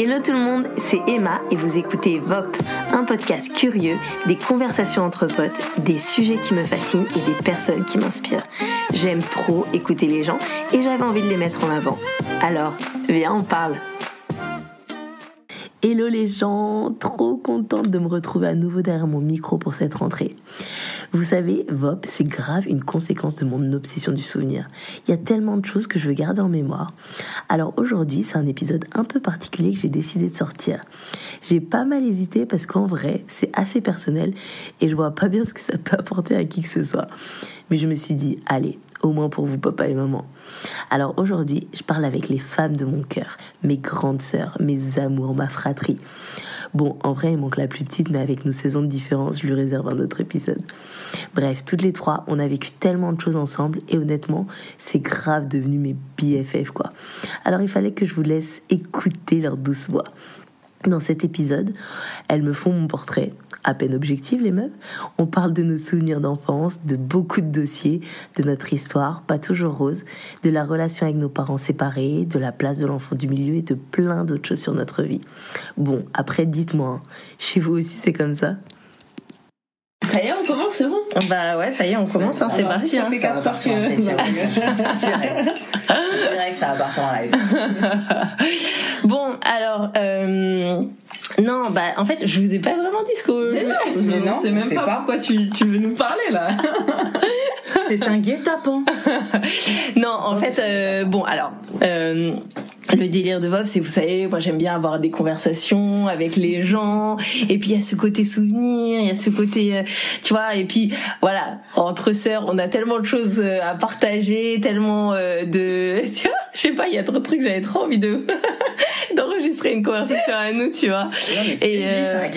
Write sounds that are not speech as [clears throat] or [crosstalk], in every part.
Hello tout le monde, c'est Emma et vous écoutez VOP, un podcast curieux, des conversations entre potes, des sujets qui me fascinent et des personnes qui m'inspirent. J'aime trop écouter les gens et j'avais envie de les mettre en avant. Alors, viens, on parle. Hello les gens, trop contente de me retrouver à nouveau derrière mon micro pour cette rentrée. Vous savez, VOP, c'est grave une conséquence de mon obsession du souvenir. Il y a tellement de choses que je veux garder en mémoire. Alors aujourd'hui, c'est un épisode un peu particulier que j'ai décidé de sortir. J'ai pas mal hésité parce qu'en vrai, c'est assez personnel et je vois pas bien ce que ça peut apporter à qui que ce soit. Mais je me suis dit, allez, au moins pour vous, papa et maman. Alors aujourd'hui, je parle avec les femmes de mon cœur, mes grandes sœurs, mes amours, ma fratrie. Bon, en vrai, il manque la plus petite, mais avec nos saisons de différence, je lui réserve un autre épisode. Bref, toutes les trois, on a vécu tellement de choses ensemble, et honnêtement, c'est grave devenu mes BFF, quoi. Alors il fallait que je vous laisse écouter leur douce voix. Dans cet épisode, elles me font mon portrait, à peine objectif les meufs. On parle de nos souvenirs d'enfance, de beaucoup de dossiers, de notre histoire, pas toujours rose, de la relation avec nos parents séparés, de la place de l'enfant du milieu et de plein d'autres choses sur notre vie. Bon, après dites-moi, hein, chez vous aussi c'est comme ça? Ça y est, on commence, Bah ouais, ça y est, on commence, hein, c'est parti. Ça fait quatre parties. Je dirais que ça va partir en live. [laughs] bon, alors, euh, non, bah en fait, je vous ai pas vraiment dit ce que. Mais non, je ne sais même pas, pourquoi tu, tu veux nous parler là. [laughs] c'est un guet-apens. [laughs] non, en fait, euh, bon, alors. Euh, le délire de VOP, c'est, vous savez, moi j'aime bien avoir des conversations avec les gens, et puis il y a ce côté souvenir, il y a ce côté, euh, tu vois, et puis voilà, entre sœurs, on a tellement de choses euh, à partager, tellement euh, de, [laughs] tu vois, je sais pas, il y a trop de trucs, j'avais trop envie de [laughs] d'enregistrer une conversation à nous, tu vois. mais et euh,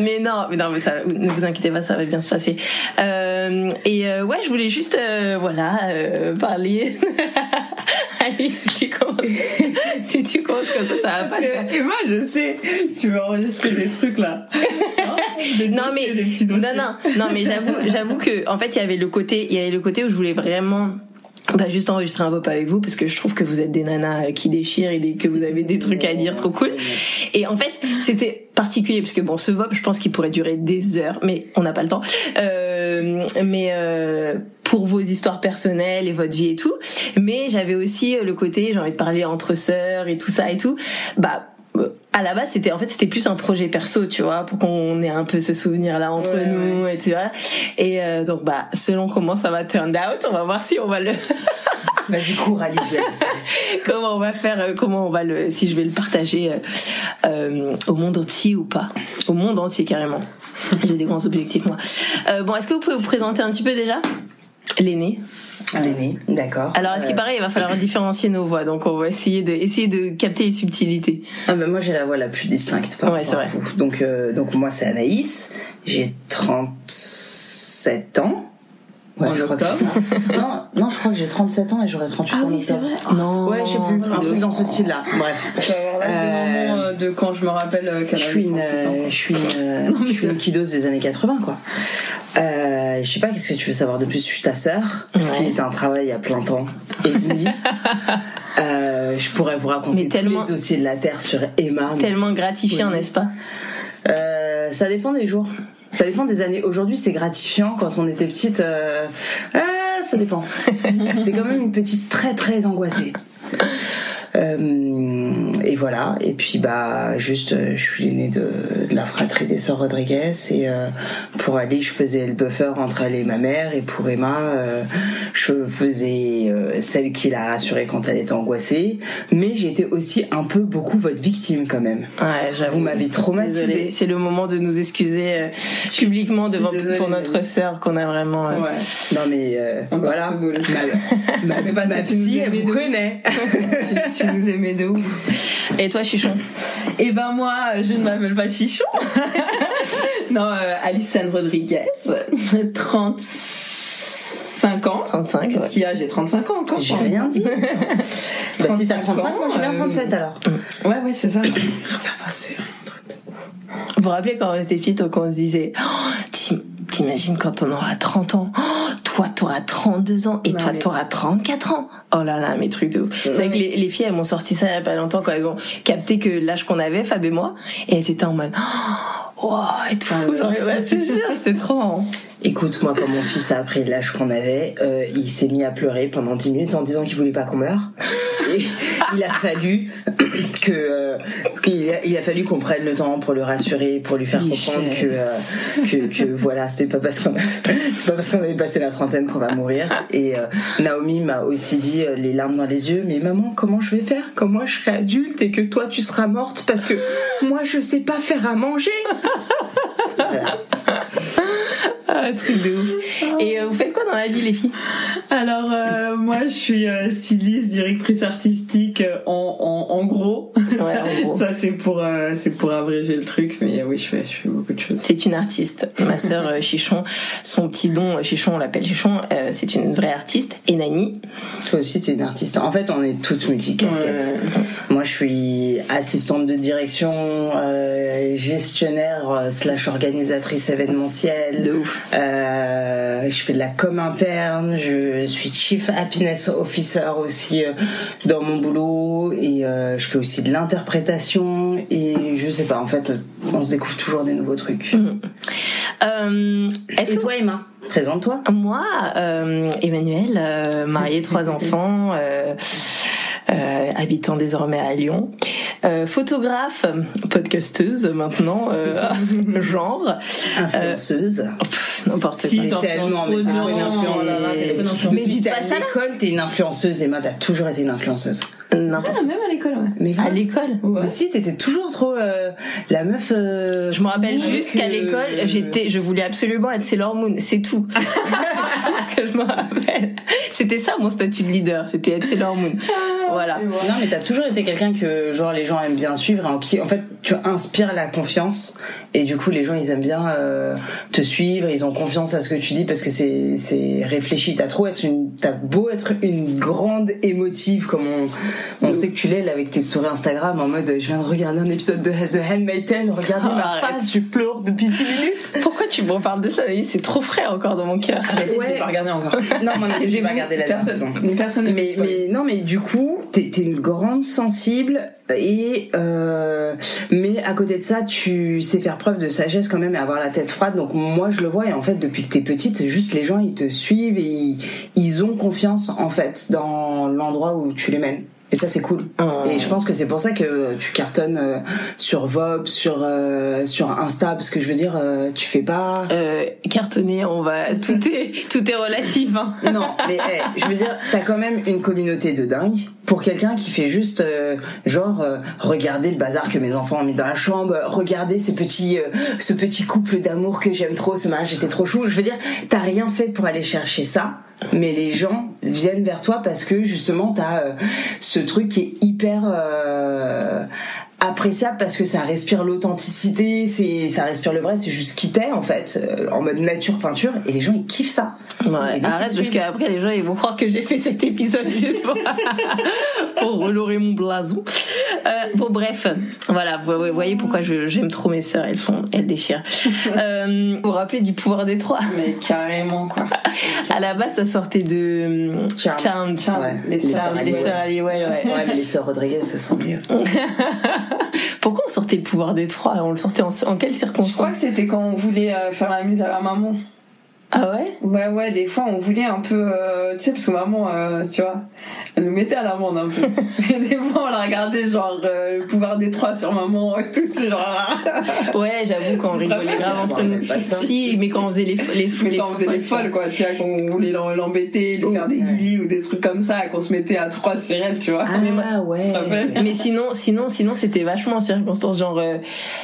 Mais non, mais non, mais ça, ne vous inquiétez pas, ça va bien se passer. Euh, et euh, ouais, je voulais juste, voilà, parler. [laughs] Alice, si tu commences, si tu commences comme ça, ça va pas. Et moi, je sais, tu veux enregistrer des trucs là. Non, mais non, non, non, mais j'avoue, j'avoue que en fait, il y avait le côté, il y avait le côté où je voulais vraiment bah juste enregistrer un VOP avec vous parce que je trouve que vous êtes des nanas qui déchirent et que vous avez des trucs à dire trop cool. Et en fait, c'était particulier parce que bon, ce VOP, je pense qu'il pourrait durer des heures, mais on n'a pas le temps. Euh, mais euh, pour vos histoires personnelles et votre vie et tout. Mais j'avais aussi le côté, j'ai envie de parler entre sœurs et tout ça et tout. Bah à la base c'était en fait c'était plus un projet perso tu vois pour qu'on ait un peu ce souvenir là entre nous et tu vois. Et euh, donc bah selon comment ça va turn out on va voir si on va le [laughs] Vas-y cours Alice [laughs] comment on va faire euh, comment on va le si je vais le partager euh, euh, au monde entier ou pas. Au monde entier carrément. J'ai des grands objectifs moi. Bon est-ce que vous pouvez vous présenter un petit peu déjà? L'aîné L'aîné, d'accord. Alors, à ce qui euh, paraît, il va falloir [laughs] différencier nos voix, donc on va essayer de essayer de capter les subtilités. Ah ben moi j'ai la voix la plus distincte. Par ouais, c'est vrai. Donc euh, donc moi c'est Anaïs, j'ai 37 ans. Ouais, en octobre non, non, je crois que j'ai 37 ans et j'aurai 38 ah ans. Ah oui, c'est vrai. non. Ouais, je sais plus. Un truc dans ce style-là. Bref. Je vais avoir euh, de quand je me rappelle euh, Je suis une, je suis une, [laughs] je suis une kidose des années 80, quoi. Je sais pas, qu'est-ce que tu veux savoir de plus? Je suis ta sœur, ce qui est un travail à plein temps et demi. [laughs] euh, je pourrais vous raconter Mais tellement, tous les dossiers de la Terre sur Emma. Tellement gratifiant, n'est-ce pas? Euh, Ça dépend des jours. Ça dépend des années. Aujourd'hui, c'est gratifiant. Quand on était petite, euh... ça dépend. [laughs] C'était quand même une petite très très angoissée. Euh, et voilà. Et puis bah juste, euh, je suis l'aînée de, de, la fratrie des sœurs Rodriguez et euh, pour Ali, je faisais le buffer entre elle et ma mère et pour Emma, euh, je faisais euh, celle qui l'a rassurée quand elle était angoissée. Mais j'étais aussi un peu beaucoup votre victime quand même. Ouais, j'avoue. Vous m'avez traumatisée. C'est le moment de nous excuser publiquement devant pour notre sœur qu'on a vraiment. Ouais. Non mais voilà. Ma, ma, [laughs] ma, ma psy, elle vous connaît. [laughs] tu nous aimais de ouf. [laughs] Et toi, Chichon Eh ben moi, je ne m'appelle pas Chichon. [laughs] non, euh, Alison Rodriguez, 35 ans. 35. Qu'est-ce qu'il y a J'ai 35 ans encore. J'ai rien dit. [laughs] bah, si t'as 35 ans, j'ai bien 37 alors. Ouais, ouais, c'est ça. ça passait. Vous vous rappelez quand on était petite, quand on se disait, oh, t'imagines quand on aura 30 ans, oh, toi, t'auras 32 ans et Non, toi, mais- t'auras 34 ans. Oh là là, mes trucs de ouf. C'est vrai que les, les filles, elles m'ont sorti ça il y a pas longtemps quand elles ont capté que l'âge qu'on avait, Fab et moi, et elles étaient en mode, oh, wow, et tout. Genre, ouais, [laughs] je te jure, c'était trop marrant. Écoute, moi, quand mon fils a appris l'âge qu'on avait, euh, il s'est mis à pleurer pendant 10 minutes en disant qu'il voulait pas qu'on meure. [laughs] Et il a fallu que, euh, qu'il a, il a fallu qu'on prenne le temps pour le rassurer, pour lui faire comprendre que, euh, que, que [laughs] voilà, c'est pas parce qu'on a, c'est pas parce qu'on avait passé la trentaine qu'on va mourir. Et euh, Naomi m'a aussi dit euh, les larmes dans les yeux, mais maman, comment je vais faire quand moi je serai adulte et que toi tu seras morte parce que moi je sais pas faire à manger? Voilà. [laughs] Ah, truc de ouf. Et euh, vous faites quoi dans la vie, les filles? Alors euh, moi je suis euh, styliste, directrice artistique euh, en, en, en gros. Ouais, en [laughs] gros. Ça c'est pour euh, c'est pour abréger le truc, mais euh, oui je fais je fais beaucoup de choses. C'est une artiste. Ma sœur euh, Chichon, son petit don, euh, Chichon, on l'appelle Chichon, euh, c'est une vraie artiste. Et Nani, Toi aussi, t'es une artiste. En fait, on est toutes multicasquettes. Moi, je suis assistante de direction, euh, gestionnaire euh, slash organisatrice événementielle. de ouf. Euh, je fais de la com interne. Je suis chief happiness officer aussi euh, dans mon boulot et euh, je fais aussi de l'interprétation et je sais pas. En fait, on se découvre toujours des nouveaux trucs. Euh, Est-ce que toi, Emma, présente-toi. Moi, euh, Emmanuel, euh, marié, trois [laughs] enfants, euh, euh, habitant désormais à Lyon, euh, photographe, podcasteuse maintenant, euh, [laughs] genre, Influenceuse. pff, n'importe Si, quoi. tellement, mais t'es une influenceuse. oh une influenceuse. Mais pas à l'école, t'es une influenceuse. Emma, t'as toujours été une influenceuse. N'importe Ah, même à l'école ouais. Mais À l'école Ouais. Mais si, t'étais toujours trop euh, la meuf. euh, Je me rappelle juste qu'à euh, l'école, j'étais, je voulais absolument être Sailor Moon, c'est tout. [laughs] c'est tout ce que je me rappelle. C'était ça mon statut de leader, c'était être Sailor Moon. Voilà. Non, mais t'as toujours été quelqu'un que genre les gens aiment bien suivre, et en qui en fait tu inspires la confiance et du coup les gens ils aiment bien euh, te suivre, ils ont confiance à ce que tu dis parce que c'est c'est réfléchi. T'as trop être une, t'as beau être une grande émotive comme on on sait que tu l'es là, avec tes stories Instagram en mode je viens de regarder un épisode de The Handmaid's Tale, regardez Oh, ma arrête. face, je pleure depuis 10 minutes. Pourquoi tu me parles de ça C'est trop frais encore dans mon cœur. Arrêtez, Ouais. je l'ai pas regardé encore. [laughs] Non, moi non plus, j'ai pas regardé la personne, mais personne non mais du coup t'es t'es une grande sensible et euh, mais à côté de ça tu sais faire preuve de sagesse quand même et avoir la tête froide. Donc moi je le vois. Et en fait depuis que t'es petite juste les gens ils te suivent et ils, ils ont confiance en fait dans l'endroit où tu les mènes et ça c'est cool Oh. et je pense que c'est pour ça que tu cartonnes euh, sur Vob sur euh, sur Insta parce que je veux dire euh, tu fais pas Euh, cartonné, on va [laughs] tout est tout est relatif. Hein. [laughs] non, mais hey, je veux dire, t'as quand même une communauté de dingue pour quelqu'un qui fait juste euh, genre euh, regarder le bazar que mes enfants ont mis dans la chambre, regarder ces petits, euh, ce petit couple d'amour que j'aime trop, ce mariage était trop chou. Je veux dire, t'as rien fait pour aller chercher ça, mais les gens viennent vers toi parce que justement t'as euh, ce truc qui est hyper euh, appréciable parce que ça respire l'authenticité, c'est ça respire le vrai, c'est juste qui t'es en fait, euh, en mode nature peinture, et les gens ils kiffent ça. Ouais, arrête parce qu'après les gens ils vont croire que j'ai fait cet épisode juste pour, pour relorer mon blason. Euh, bon bref, voilà, vous, vous voyez pourquoi j'aime trop mes sœurs, elles sont, elles déchirent. [laughs] Euh, vous vous rappelez du pouvoir des trois? Mais carrément quoi. [laughs] À la base ça sortait de Charmed. Charmed. Charmed. Ouais. Les sœurs Halliwell. les sœurs Halliwell, ouais. Ouais, mais les sœurs Rodriguez, ça sent mieux. [laughs] [laughs] Pourquoi on sortait le pouvoir des trois? On le sortait en, en quelles Je crois circonstances? que c'était quand on voulait euh, faire la mise à la maman. Ah ouais? Ouais, ouais, des fois on voulait un peu, euh, tu sais, parce que maman, euh, tu vois, elle nous mettait à l'amende un peu. [laughs] et des fois on la regardait genre euh, le pouvoir des trois sur maman et tout, genre. Ouais, j'avoue qu'on rigolait grave entre nous. Si, mais quand on faisait les les Mais les quand on faisait des folles, quoi, tu vois, qu'on voulait l'embêter, lui faire des guillis ou des trucs comme ça, qu'on se mettait à trois sur elle, tu vois. Ah ouais. Ça fait. Mais sinon, sinon, sinon, c'était vachement en circonstance, genre, euh,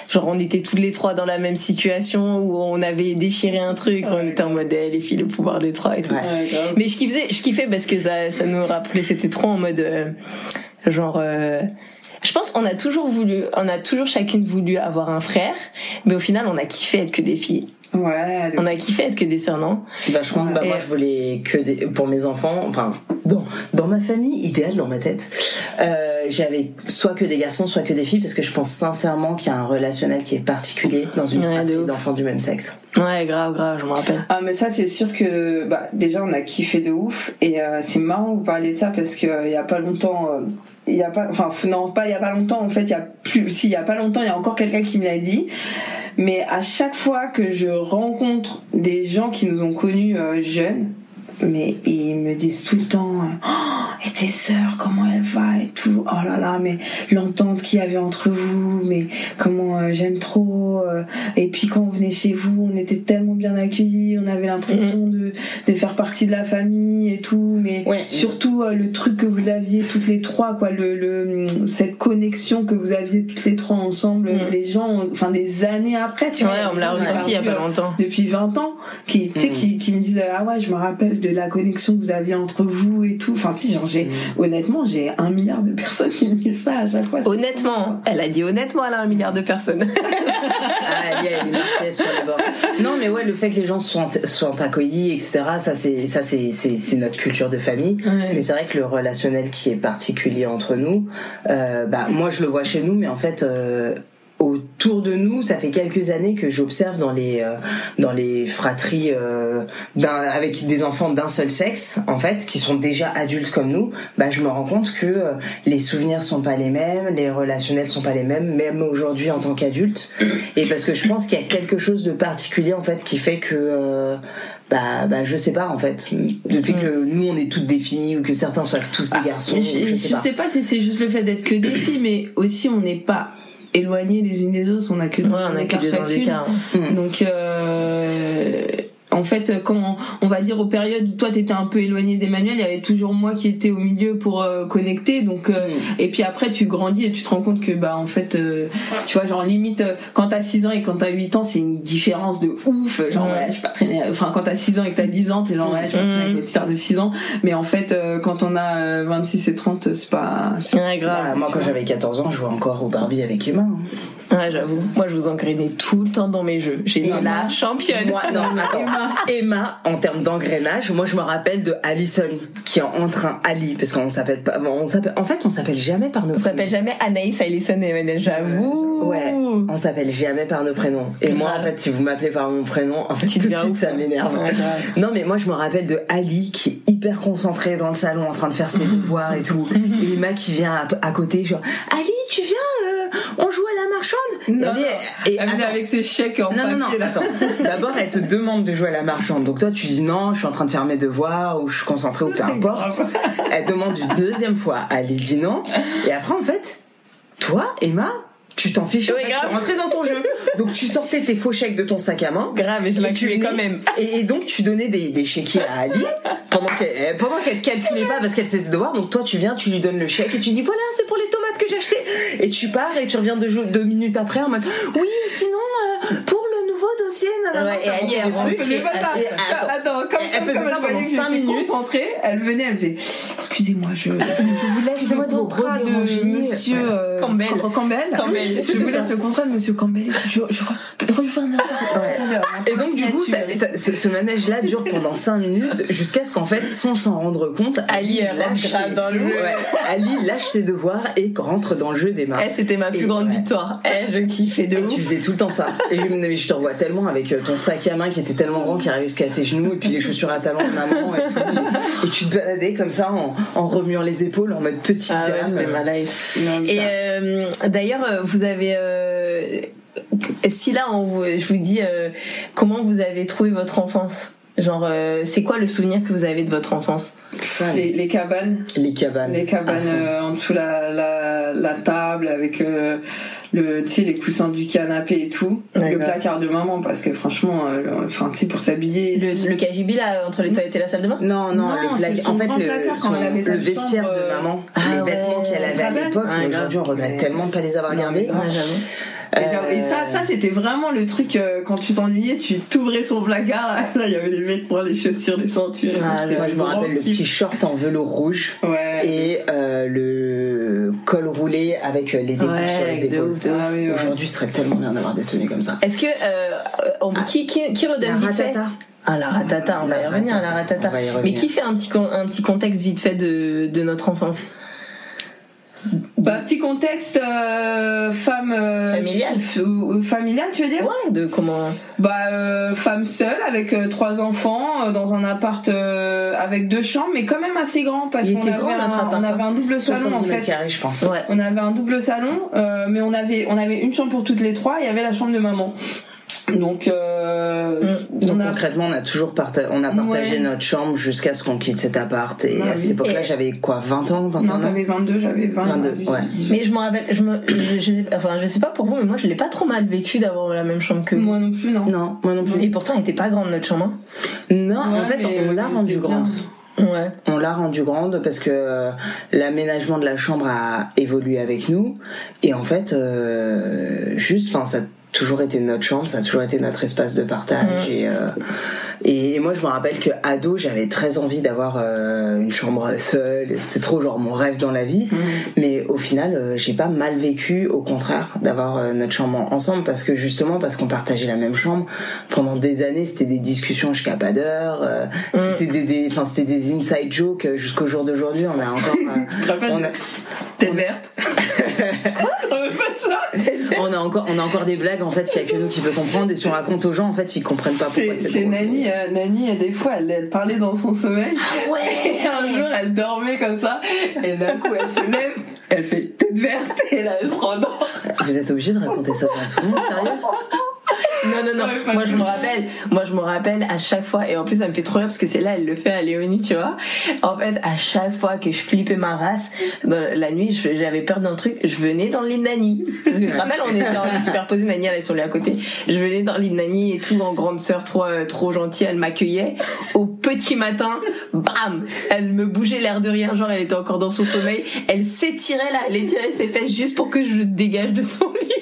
genre, on était toutes les trois dans la même situation où on avait déchiré un truc, on était en mode eh, les filles, le pouvoir des trois et tout. Ouais. Mais je kiffais, je kiffais parce que ça, ça nous rappelait, c'était trop en mode, euh, genre. euh, je pense qu'on a toujours voulu, on a toujours chacune voulu avoir un frère, mais au final, on a kiffé être que des filles. Ouais, On a kiffé être que des sœurs, non? Vachement. Bah, moi, je voulais que des, pour mes enfants, enfin, dans, dans ma famille idéale, dans ma tête, euh, j'avais soit que des garçons, soit que des filles, parce que je pense sincèrement qu'il y a un relationnel qui est particulier dans une Ouais, fratrie d'enfants du même sexe. Ouais, grave, grave, je me rappelle. Ah mais ça c'est sûr que bah déjà on a kiffé de ouf et euh, c'est marrant que vous parliez de ça parce que euh, il y a pas longtemps euh, il y a pas enfin non pas il y a pas longtemps en fait il y a plus si il y a pas longtemps il y a encore quelqu'un qui me l'a dit. Mais à chaque fois que je rencontre des gens qui nous ont connus euh, jeunes mais ils me disent tout le temps euh, oh, et tes sœurs comment elle va et tout oh là là mais l'entente qu'il y avait entre vous mais comment euh, j'aime trop euh, et puis quand on venait chez vous on était tellement bien accueillis on avait l'impression de, de faire partie de la famille et tout mais Ouais. surtout euh, le truc que vous aviez toutes les trois quoi le, le cette connexion que vous aviez toutes les trois ensemble Mm. les gens enfin des années après tu vois Ouais, on me l'a ressorti il y a pas longtemps. depuis 20 ans qui tu sais Mhm. qui, qui me disent ah ouais je me rappelle de la connexion que vous aviez entre vous et tout enfin genre j'ai honnêtement j'ai un milliard de personnes qui me disent ça à chaque fois Honnêtement, elle a dit honnêtement, elle a un milliard de personnes. [laughs] Ah, il y a les Marseillaises sur les bords. Non, mais ouais, le fait que les gens soient, soient accueillis, etc., ça, c'est, ça, c'est, c'est, c'est notre culture de famille. Mais c'est vrai que le relationnel qui est particulier entre nous, euh, bah, moi, je le vois chez nous, mais en fait, euh, autour de nous, ça fait quelques années que j'observe dans les euh, dans les fratries euh, avec des enfants d'un seul sexe, en fait, qui sont déjà adultes comme nous. Bah, je me rends compte que euh, les souvenirs sont pas les mêmes, les relationnels sont pas les mêmes, même aujourd'hui en tant qu'adulte. Et parce que je pense qu'il y a quelque chose de particulier en fait qui fait que euh, bah, bah je sais pas en fait le fait que nous on est toutes des filles ou que certains soient tous des garçons Mais je, je, sais je pas sais pas si c'est juste le fait d'être que des filles, mais aussi on n'est pas éloignés les unes des autres, on a que Ouais, on a que ans chacune. Mm. Donc euh, en fait, quand on, va dire aux périodes où toi t'étais un peu éloigné d'Emmanuel, il y avait toujours moi qui étais au milieu pour euh, connecter. Donc euh, Mm. et puis après tu grandis et tu te rends compte que bah en fait euh, tu vois genre limite euh, quand t'as 6 ans et quand t'as 8 ans c'est une différence de ouf genre Ouais. ouais, je suis pas traîner enfin quand t'as 6 ans et que t'as 10 ans t'es genre ouais je suis pas traîner avec Mm. mes petits sœurs de 6 ans mais en fait euh, quand on a euh, 26 et 30 c'est pas c'est Ouais, grave. Bah, moi quand j'avais 14 ans je jouais encore au Barbie avec Emma hein. Ouais, j'avoue. Moi, je vous engrainais tout le temps dans mes jeux. J'étais Et la moi championne. Moi, non, [laughs] attends. Emma. En termes d'engrenage, moi je me rappelle de Alison qui est en train Ali parce qu'on s'appelle pas, on s'appelle, en fait on s'appelle jamais par nos On s'appelle jamais Anaïs, Alison et Emmanuel, j'avoue. Ouais, on s'appelle jamais par nos prénoms. Et moi, en fait, si vous m'appelez par mon prénom, en fait, Tu tout de suite, ouf, ça hein. m'énerve. Ouais. [laughs] Non, mais moi, je me rappelle de Ali qui est hyper concentré dans le salon en train de faire ses [laughs] devoirs et tout. Et Emma qui vient à, à côté, genre, Ali, tu viens, euh, on joue à la marchande. Non, et, Elle attends. avec ses chèques en Non, non, non, attends. [laughs] D'abord, elle te demande de jouer à la marchande. Donc toi, tu dis non, je suis en train de faire mes devoirs ou je suis concentrée ou peu importe. Elle demande une deuxième fois. Ali dit non. Et après, en fait, toi, Emma, tu t'en fiches. en Ouais, fait, grave. tu rentrais dans ton jeu. Donc tu sortais tes faux chèques de ton sac à main. Grave, et je venais- quand même. Et, et donc tu donnais des, des chéquiers à Ali pendant qu'elle pendant qu'elle calculait pas parce qu'elle faisait ses devoirs. Donc toi tu viens, tu lui donnes le chèque et tu dis voilà c'est pour les tomates que j'ai acheté. Et tu pars et tu reviens deux, deux minutes après en mode oui sinon euh, pour le nouveau dossier nanana, Ouais, et elle des trucs. Mais pas ça. Attends. Comme, Elle faisait ça pendant que cinq j'étais minutes. concentrée, elle venait, elle faisait Excusez-moi, je, [laughs] je vous laisse le contrat de monsieur Campbell. Campbell. Campbell. Je vous laisse le contrat de monsieur Campbell. Je, je, reviens [laughs] Et donc du coup, ce, manège-là dure pendant 5 minutes jusqu'à ce qu'en fait, sans s'en rendre compte, Ali, lâche dans le jeu. Ali lâche ses devoirs et rentre dans le jeu d'Emma. Eh, c'était ma plus grande victoire. Eh, je kiffais de Et ouf. tu faisais tout le temps ça. Et je, mais je avec euh, ton sac à main qui était tellement grand qui arrivait jusqu'à tes genoux et puis les chaussures à talons de maman et tout. Et, tu te baladais comme ça en, en remuant les épaules en mode petite Ah ouais, dame. ma life. Non, Et euh, d'ailleurs, euh, vous avez. euh, si là, on vous- je vous dis euh, comment vous avez trouvé votre enfance? Genre, euh, c'est quoi le souvenir que vous avez de votre enfance? Les, les cabanes, les cabanes. les cabanes euh, en dessous la, la, la table avec euh, le, tu sais, les coussins du canapé et tout. Le placard de maman parce que franchement, euh, enfin, tu sais, pour s'habiller. Le, le KGB là, entre les toilettes et la salle de bain Non, non, Non, le son en fait, le, placard quand son- elle avait sa le vestiaire chambre, de euh, maman, Ah les ouais. vêtements qu'elle avait à l'époque, aujourd'hui on regrette Mais- tellement de pas les avoir gardés. Ouais, j'avoue. Et, ça, ça c'était vraiment le truc euh, quand tu t'ennuyais, tu t'ouvrais son placard. [laughs] Là, il y avait les vêtements, les chaussures, les ceintures. et tout, Ah, Moi je me rappelle le petit short en velours rouge Ouais. et euh, le col roulé avec euh, les découpes sur Ouais, les de épaules. Ah oui, ouais. Aujourd'hui ce serait tellement bien d'avoir des tenues comme ça. Est-ce que. Euh, on- qui, qui, qui redonne La vite fait ratata. Ah, la ratata, on va y revenir à la ratata, Mais qui fait un petit, con- un petit contexte vite fait de, de notre enfance? Bah petit contexte euh, femme euh, Familiale. ou- familiale tu veux dire? Ouais, de comment. Bah euh, femme seule avec euh, trois enfants euh, dans un appart euh, avec deux chambres mais quand même assez grand parce qu'on avait un, appart, on avait un double salon en 70 mètres fait. carrés, je pense. Ouais. On avait un double salon, euh, mais on avait on avait une chambre pour toutes les trois. Il y avait la chambre de maman. Donc, euh, Mm. on Donc a concrètement, on a toujours parta- on a partagé Ouais. notre chambre jusqu'à ce qu'on quitte cet appart. Et Ah à cette époque-là, Et- j'avais quoi, 20 ans, 21 non, ans t'avais 22, j'avais 20. 22, 18, ouais. 18. Mais je me rappelle, je me, je, sais, enfin, je sais pas pour vous, mais moi, je l'ai pas trop mal vécu d'avoir la même chambre que vous. Moi non plus, non. Non, moi non plus. Et pourtant, elle était pas grande notre chambre. hein. Non, en fait, on l'a rendue grande. Ouais. On l'a rendue grande parce que euh, l'aménagement de la chambre a évolué avec nous et en fait euh, juste enfin ça toujours été notre chambre ça a toujours été notre espace de partage et, euh, et et moi je me rappelle que ado j'avais très envie d'avoir euh, une chambre seule. C'était trop genre mon rêve dans la vie. Mais au final euh, j'ai pas mal vécu au contraire d'avoir euh, notre chambre en- ensemble parce que justement parce qu'on partageait la même chambre. Pendant des années c'était des discussions jusqu'à pas d'heure euh, c'était des des enfin c'était des inside jokes jusqu'au jour d'aujourd'hui. On a encore euh, [laughs] on a Tête verte. [laughs] on a encore on a encore des blagues en fait qu'il y a que nous qui peut comprendre et si on raconte aux gens en fait ils comprennent pas pourquoi C'est. Nani, euh, Nani, euh, des fois, elle, elle parlait dans son sommeil. Ouais. Et un jour, elle dormait comme ça. Et d'un coup, elle se lève, elle fait tête verte. Et là, elle se rendort. vous êtes obligé de raconter ça devant tout le monde sérieux? Non, non, non. Moi, je me rappelle, moi, je me rappelle à chaque fois, et en plus, ça me fait trop rire parce que c'est là, elle le fait à Léonie, tu vois. En fait, à chaque fois que je flippais ma race, dans la nuit, je- j'avais peur d'un truc, je venais dans le lit de Nani. Parce que tu te rappelles, on était en [laughs] superposé, Nani, elle est sur le lit à côté. Je venais dans le lit de Nani et tout, en grande sœur, trop, euh, trop gentille, elle m'accueillait. Au petit matin, bam! Elle me bougeait l'air de rien, genre, elle était encore dans son sommeil. Elle s'étirait là, elle étirait ses fesses juste pour que je dégage de son lit.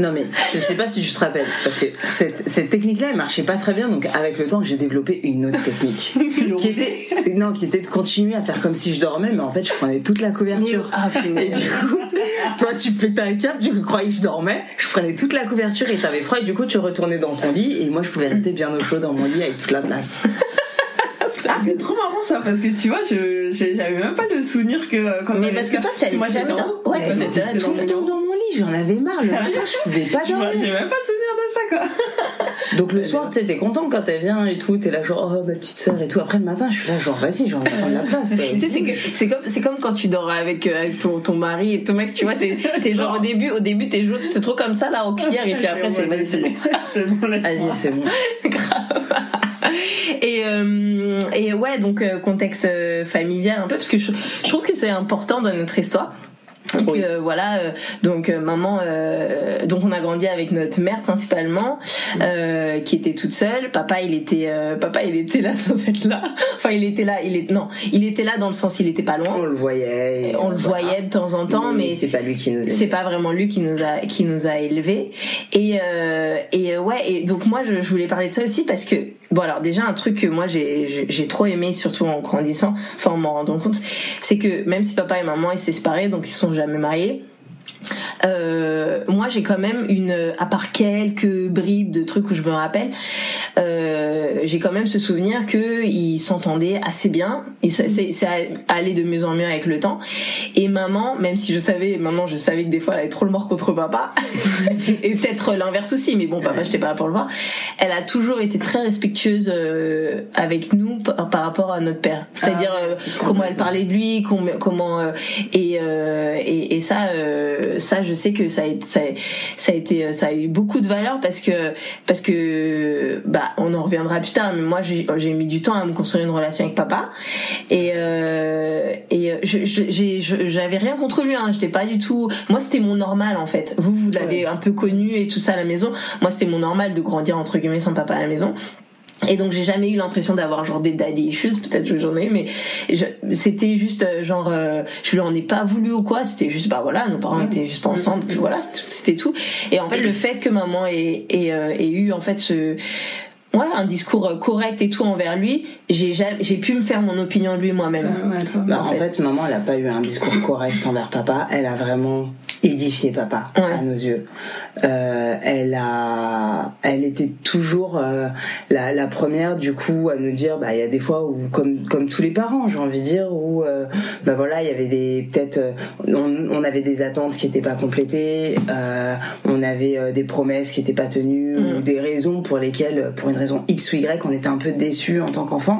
Non mais je sais pas si tu te rappelles parce que cette, cette technique là elle marchait pas très bien donc avec le temps j'ai développé une autre technique [laughs] qui était non qui était de continuer à faire comme si je dormais mais en fait je prenais toute la couverture Ah, Et du coup, toi, tu pétais un câble, tu croyais que je dormais. Je prenais toute la couverture et t'avais froid. Et du coup, tu retournais dans ton lit. Et moi, je pouvais rester bien au chaud dans mon lit avec toute la place. Ah, c'est trop marrant ça, parce que tu vois, je j'avais même pas le souvenir que euh, quand Mais parce que toi, tu allais moi j'étais en. Ouais, Tout le temps dans mon lit, j'en avais marre. Le matin, je pouvais pas [laughs] vois- J'ai dormir. même pas le souvenir de ça quoi. [laughs] Donc le soir, tu sais, t'es content quand elle vient et tout. T'es là genre, oh, ma petite sœur et tout. Après le matin, je suis là genre, vas-y, envie de prendre la place. [laughs] Tu sais, c'est que c'est comme c'est comme quand tu dors avec, euh, avec ton, ton mari et ton mec, tu vois, t'es t'es genre au début, au début t'es t'es trop comme ça là au cuillère et puis après c'est vas-y, c'est bon. C'est bon, c'est bon. [laughs] Et euh, et ouais donc euh, contexte euh, familial un peu parce que je, je trouve que c'est important dans notre histoire. Donc Oui. euh, voilà, euh, donc euh, maman, euh, donc on a grandi avec notre mère principalement, euh, qui était toute seule. Papa, il était, euh, papa, il était là [laughs] sans être là. Enfin, il était là, il est, non, il était là dans le sens, il était pas loin. On le voyait. On le voilà. voyait de temps en temps, mais c'est pas lui qui nous c'est pas vraiment lui qui nous a qui nous a élevés et euh, et ouais et donc moi je, je voulais parler de ça aussi parce que bon alors déjà un truc que moi j'ai j'ai- trop aimé surtout en grandissant enfin en m'en rendant compte c'est que même si papa et maman ils s'est séparés donc ils sont jamais mariés euh, moi j'ai quand même une à part quelques bribes de trucs où je me rappelle euh, j'ai quand même ce souvenir que ils s'entendaient assez bien. Et ça- c'est c'est allé de mieux en mieux avec le temps. Et maman même si je savais maman je savais que des fois elle avait trop le mort contre papa. [laughs] Et peut-être l'inverse aussi mais bon papa j'étais pas là pour le voir. Elle a toujours été très respectueuse euh, avec nous par, par rapport à notre père. C'est-à-dire Ah, euh, comment elle parlait de lui com- comment euh, et, euh, et et ça euh, ça je sais que ça a ça, a- ça a été ça a eu beaucoup de valeur parce que parce que bah on en reviendra plus tard mais moi j'ai mis du temps à me construire une relation avec papa. Et euh, et je je- je- j'avais rien contre lui hein. J'étais pas du tout moi c'était mon normal en fait. Vous vous l'avez un peu connu et tout ça à la maison. Moi c'était mon normal de grandir entre guillemets sans papa à la maison et donc j'ai jamais eu l'impression d'avoir genre des daddy issues, peut-être que j'en ai, mais je- c'était juste euh, genre euh, je lui en ai pas voulu ou quoi, c'était juste bah voilà, nos parents étaient juste pas ensemble, puis voilà, c'était- tout. Et en fait le fait que maman ait, ait, euh, ait eu en fait ce ouais un discours euh, correct et tout envers lui, j'ai jamais- j'ai pu me faire mon opinion de lui moi-même. Ouais. Bah, en en fait. fait, maman, elle a pas eu un discours correct envers papa. Elle a vraiment édifié papa Ouais. à nos yeux. Euh, elle a, elle était toujours euh, la, la première du coup à nous dire, bah il y a des fois où comme comme tous les parents, j'ai envie de dire, où euh, bah voilà, il y avait des peut-être, euh, on, on avait des attentes qui étaient pas complétées, euh, on avait euh, des promesses qui étaient pas tenues Mm. ou des raisons pour lesquelles, pour une raison X ou Y, on était un peu déçus en tant qu'enfant.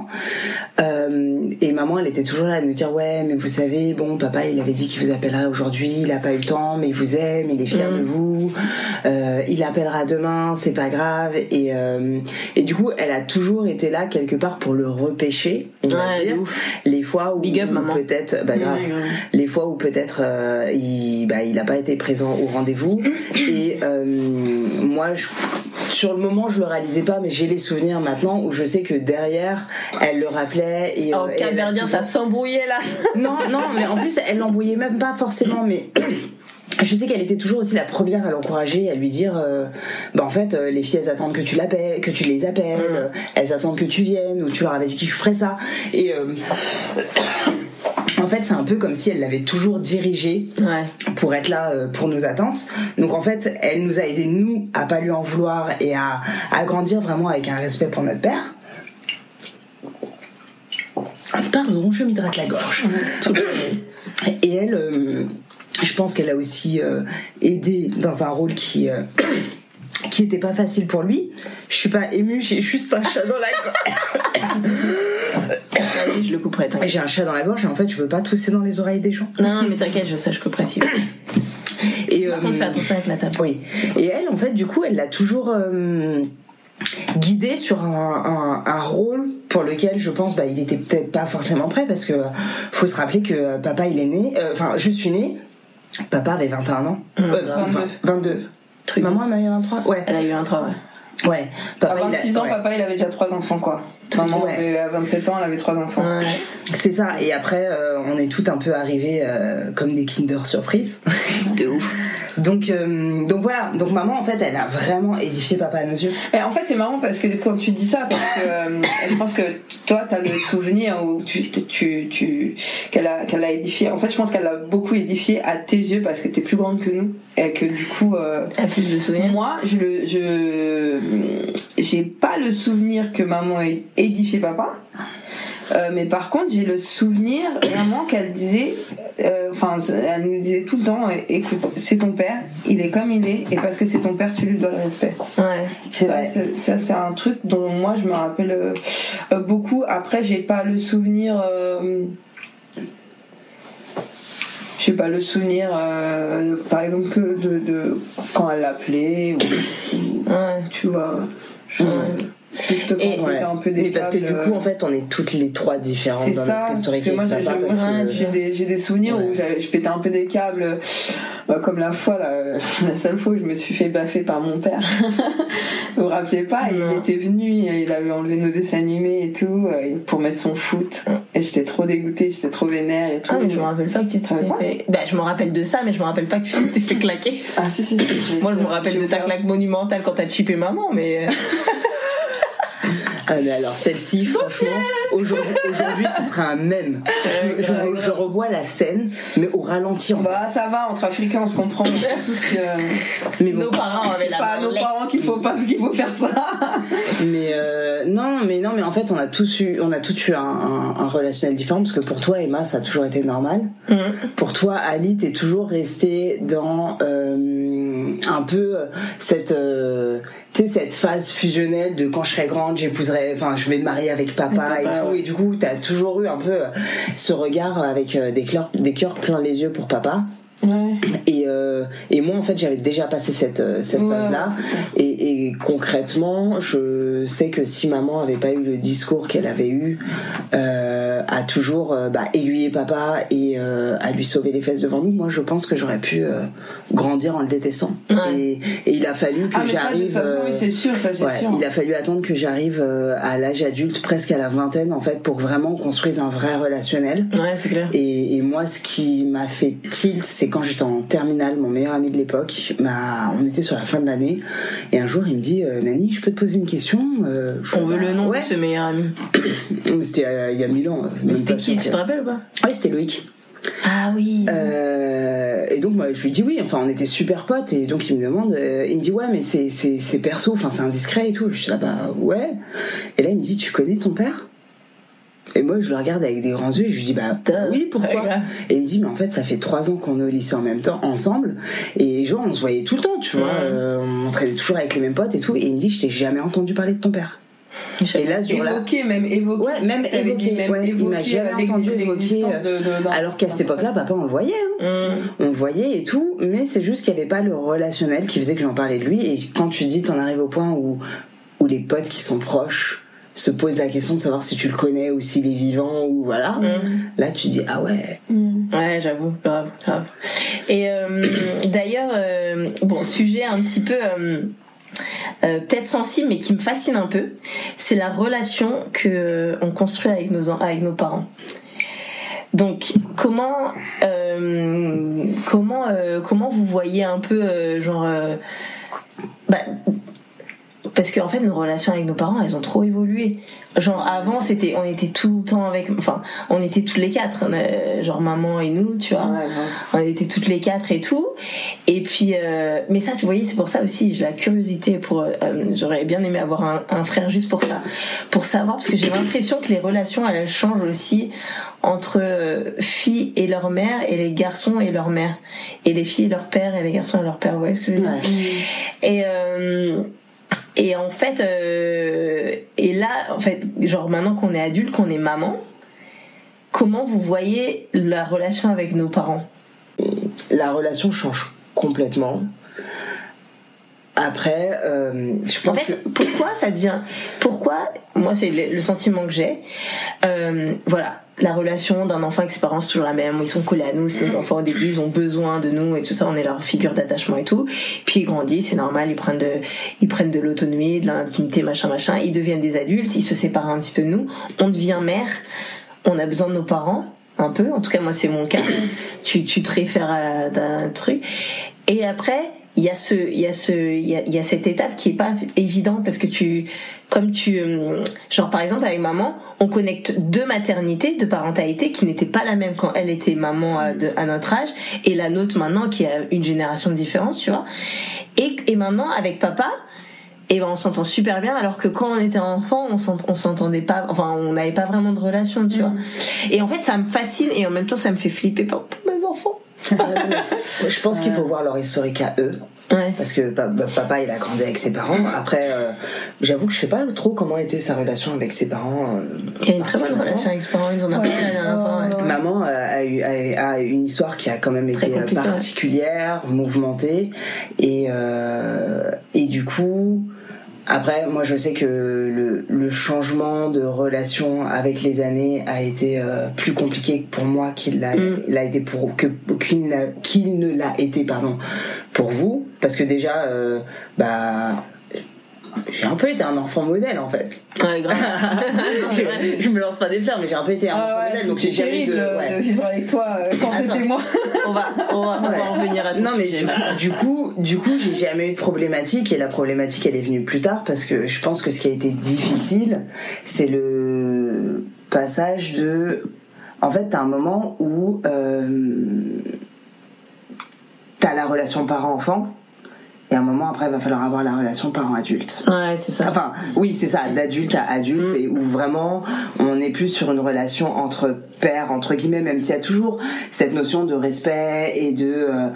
Euh, et maman, elle était toujours là à nous dire ouais, mais vous savez, bon, papa, il avait dit qu'il vous appellerait aujourd'hui, il a pas eu le temps, mais il vous aime, il est fier Mm. de vous, euh, il appellera demain, c'est pas grave. Et euh, et du coup, elle a toujours été là quelque part pour le repêcher, on va dire. ouf. Les fois où Big up, maman. peut-être, bah grave, Ouais, grave. les fois où peut-être il bah il a pas été présent au rendez-vous et euh, moi je, sur le moment je le réalisais pas mais j'ai les souvenirs maintenant où je sais que derrière elle le rappelait et Oh, euh, et elle a Capverdien, ça s'embrouillait là. [laughs] non non mais en plus elle l'embrouillait même pas forcément mais [clears throat] je sais qu'elle était toujours aussi la première à l'encourager, à lui dire, euh, bah en fait, euh, les filles elles attendent que tu l'appelles, que tu les appelles, Mm. euh, elles attendent que tu viennes, ou tu leur avais dit que tu ferais ça. Et euh, en fait, c'est un peu comme si elle l'avait toujours dirigé Ouais. pour être là euh, pour nos attentes. Donc en fait, elle nous a aidé nous à pas lui en vouloir et à, à grandir vraiment avec un respect pour notre père. Pardon, je m'hydrate la gorge. Et elle, euh, je pense qu'elle a aussi euh, aidé dans un rôle qui euh, qui était pas facile pour lui. Je suis pas émue, j'ai juste un chat dans la gorge. [laughs] Vas-y, je le couperai. J'ai un chat dans la gorge et en fait, je veux pas tousser dans les oreilles des gens. Non, non, mais t'inquiète, je sais, je couperai si. Et Par contre, euh, fais attention avec la table. Oui. Et elle, en fait, du coup, elle l'a toujours euh, guidé sur un, un, un rôle pour lequel je pense bah, il était peut-être pas forcément prêt parce que euh, faut se rappeler que euh, papa il est né, euh, enfin je suis née, papa avait 21 ans, Mmh, Euh, enfin, 22. Truc. Maman elle m'a eu 23 Ouais, Elle a eu un 3, ouais. ouais. À Papa, il a- 26 ans, ouais. papa, il avait déjà trois enfants, quoi. Maman, Ouais. avait- à 27 ans, elle avait trois enfants. Ouais. C'est ça. Et après, euh, on est tout un peu arrivés euh, comme des Kinder surprise. [laughs] De ouf. Donc, euh, donc voilà. Donc maman, en fait, elle a vraiment édifié papa à nos yeux. Et en fait, c'est marrant parce que quand tu dis ça, parce que euh, je pense que toi, t'as le souvenir où tu, tu, tu, qu'elle a, qu'elle a édifié. En fait, je pense qu'elle a beaucoup édifié à tes yeux parce que t'es plus grande que nous et que du coup, euh, À plus de souvenirs. moi, je le, je, j'ai pas le souvenir que maman ait édifié papa. Euh, mais par contre, j'ai le souvenir vraiment qu'elle disait, euh, enfin, elle nous disait tout le temps, écoute, c'est ton père, il est comme il est, et parce que c'est ton père, tu lui dois le respect. Ouais. C'est Ça, vrai. c'est- Ça, c'est un truc dont moi, je me rappelle euh, beaucoup. Après, j'ai pas le souvenir. euh, j'ai pas le souvenir, euh, par exemple, que de, de quand elle l'appelait, ou, ou, Ouais. tu vois. Juste, Ouais. juste Et, était un peu des mais parce que du coup, en fait, on est toutes les trois différentes c'est dans ça, notre parce historique que moi j'ai parce que- des, des souvenirs Ouais. où je pétais un peu des câbles, bah, comme la fois, là, [laughs] la seule fois où je me suis fait baffer par mon père. [laughs] vous vous rappelez pas, il était venu, il avait enlevé nos dessins animés et tout, euh, pour mettre son foot. Ouais. Et j'étais trop dégoûtée, j'étais trop vénère et tout. Ah, mais je me rappelle pas que tu t'étais Ouais. fait. Bah, je me rappelle de ça, mais je me rappelle pas que tu t'étais fait claquer. Ah si, si, si, Moi, je me rappelle de ta claque monumentale quand t'as chippé maman, mais. [laughs] euh, Ah, mais alors celle-ci, franchement, aujourd'hui, aujourd'hui, ce sera un mème. Je, je- grave, je revois la scène, mais au ralenti. En. Bah ça va, entre Africains on se comprend, [laughs] mais c'est tout ce que... mais bon, Nos parents avaient C'est la pas à nos parents qu'il faut pas qu'il faut faire ça. [laughs] mais euh, non, mais non, mais en fait, on a tous eu, on a tous eu un, un, un relationnel différent parce que pour toi, Emma, ça a toujours été normal. Hum. Pour toi, Ali, t'es toujours resté dans euh, un peu euh, cette, euh, tu sais, cette phase fusionnelle de quand je serai grande, j'épouserai, enfin, je vais me marier avec papa et papa, tout. ouais. Et du coup, t'as toujours eu un peu euh, ce regard avec des cœurs, des cœurs plein les yeux pour papa. Ouais. Et, euh, et moi, en fait, j'avais déjà passé cette, euh, cette Ouais, phase-là. Et, et concrètement, je sais que si maman avait pas eu le discours qu'elle avait eu, euh, à toujours euh, bah, aiguiller papa et euh, à lui sauver les fesses devant nous, moi, je pense que j'aurais pu euh, grandir en le détestant. Et, et il a fallu que Ah j'arrive. oui, c'est sûr, ça c'est sûr. il a fallu attendre que j'arrive euh, à l'âge adulte, presque à la vingtaine en fait, pour que vraiment on construise un vrai relationnel. Ouais, c'est clair. Et, et moi, ce qui m'a fait tilt, c'est quand j'étais en terminale, mon meilleur ami de l'époque, m'a- on était sur la fin de l'année, et un jour il me dit, euh, Nani, je peux te poser une question euh, je On veut le nom Ouais. de ce meilleur ami. [coughs] C'était euh, il y a mille ans. euh, Mais c'était qui Tu te rappelles ou pas Ouais, c'était Loïc. Ah oui. Euh, et donc moi je lui dis oui, enfin on était super potes et donc il me demande, euh, il me dit ouais mais c'est perso, enfin c'est indiscret et tout. Je suis là bah ouais. Et là il me dit tu connais ton père? Et moi je le regarde avec des grands yeux et je lui dis bah Duh. oui pourquoi. Et il me dit mais en fait ça fait trois ans qu'on est au lycée en même temps ensemble et genre on se voyait tout le temps tu vois, euh, on traînait toujours avec les mêmes potes et tout et il me dit je t'ai jamais entendu parler de ton père. Et là sur la évoqué même évoqué Ouais, même évoqué, même ouais, il m'a évoqué jamais l'exi- entendu évoquer, l'existence de, alors qu'à cette époque-là papa on le voyait hein. Mm. on le voyait et tout, mais c'est juste qu'il n'y avait pas le relationnel qui faisait que j'en parlais de lui. Et quand tu dis, t'en arrives au point où, où les potes qui sont proches se posent la question de savoir si tu le connais ou s'il est vivant ou voilà, Mm. là tu dis, ah ouais, Ouais, j'avoue, grave, grave. Et euh, d'ailleurs, euh, bon, sujet un petit peu euh, peut-être sensible, mais qui me fascine un peu, c'est la relation que on construit avec nos avec nos parents. Donc, comment comment comment vous voyez un peu genre bah, parce qu'en fait nos relations avec nos parents elles ont trop évolué. Genre avant c'était on était tout le temps avec enfin on était toutes les quatre genre maman et nous tu vois. Ouais, ouais. on était toutes les quatre et tout. Et puis euh, mais ça tu voyais c'est pour ça aussi j'ai la curiosité pour euh, euh, j'aurais bien aimé avoir un, un frère juste pour ça. Pour savoir parce que j'ai l'impression que les relations elles changent aussi entre euh, filles et leur mère et les garçons et leur mère. Et les filles et leur père et les garçons et leur père vous voyez ce que je veux dire? Ouais. et euh, et en fait euh, et là en fait genre maintenant qu'on est adulte qu'on est maman comment vous voyez la relation avec nos parents? La relation change complètement. Après, euh, je En pense fait, que pourquoi ça devient Pourquoi Moi, c'est le, le sentiment que j'ai. Euh, voilà, la relation d'un enfant avec ses parents, c'est toujours la même. Ils sont collés à nous. C'est nos enfants au début, ils ont besoin de nous et tout ça. On est leur figure d'attachement et tout. Puis ils grandissent, c'est normal. Ils prennent de, ils prennent de l'autonomie, de l'intimité, machin, machin. Ils deviennent des adultes. Ils se séparent un petit peu de nous. On devient mère. On a besoin de nos parents. Un peu, en tout cas moi c'est mon cas. tu, tu te réfères à un truc. Et après, il y a ce il y a ce il y a, il y a cette étape qui est pas évidente parce que tu comme tu euh, genre par exemple avec maman on connecte deux maternités deux parentalités qui n'étaient pas la même quand elle était maman à, de- à notre âge et la nôtre maintenant qui a une génération de différence tu vois. Et, et maintenant avec papa et ben on s'entend super bien alors que quand on était enfant on s'ent- on s'entendait pas enfin on n'avait pas vraiment de relation tu vois. Et en fait ça me fascine et en même temps ça me fait flipper pour pour mes enfants je pense qu'il faut voir leur historique à eux. ouais Parce que pa- pa- papa, il a grandi avec ses parents. Après, euh, j'avoue que je sais pas trop comment était sa relation avec ses parents. euh, il y a une très bonne relation avec ses parents ils en ont parlé la dernière fois ouais. Maman euh, a, eu, a, a une histoire qui a quand même Très été particulière, mouvementée, et euh, et du coup, après, moi je sais que le, le changement de relation avec les années a été euh, plus compliqué pour moi qu'il l'a Mm. l'a été pour que qu'il ne l'a été pardon pour vous, parce que déjà, euh, bah j'ai un peu été un enfant modèle en fait. Ouais, grave. [laughs] Je, je me lance pas des fleurs, mais j'ai un peu été un enfant Ah ouais, modèle, donc j'ai jamais eu de. ouais. de vivre avec toi euh, quand t'étais moi. On va, on va, on va en venir à tout non mais du coup du coup j'ai jamais eu de problématique et la problématique elle est venue plus tard parce que je pense que ce qui a été difficile c'est le passage de en fait t'as un moment où euh, t'as la relation parent-enfant et un moment après il va falloir avoir la relation parent-adulte Ouais, c'est ça. Enfin, oui, c'est ça, d'adulte à adulte, Mm. et où vraiment on est plus sur une relation entre pères, entre guillemets, même s'il y a toujours cette notion de respect et de. euh,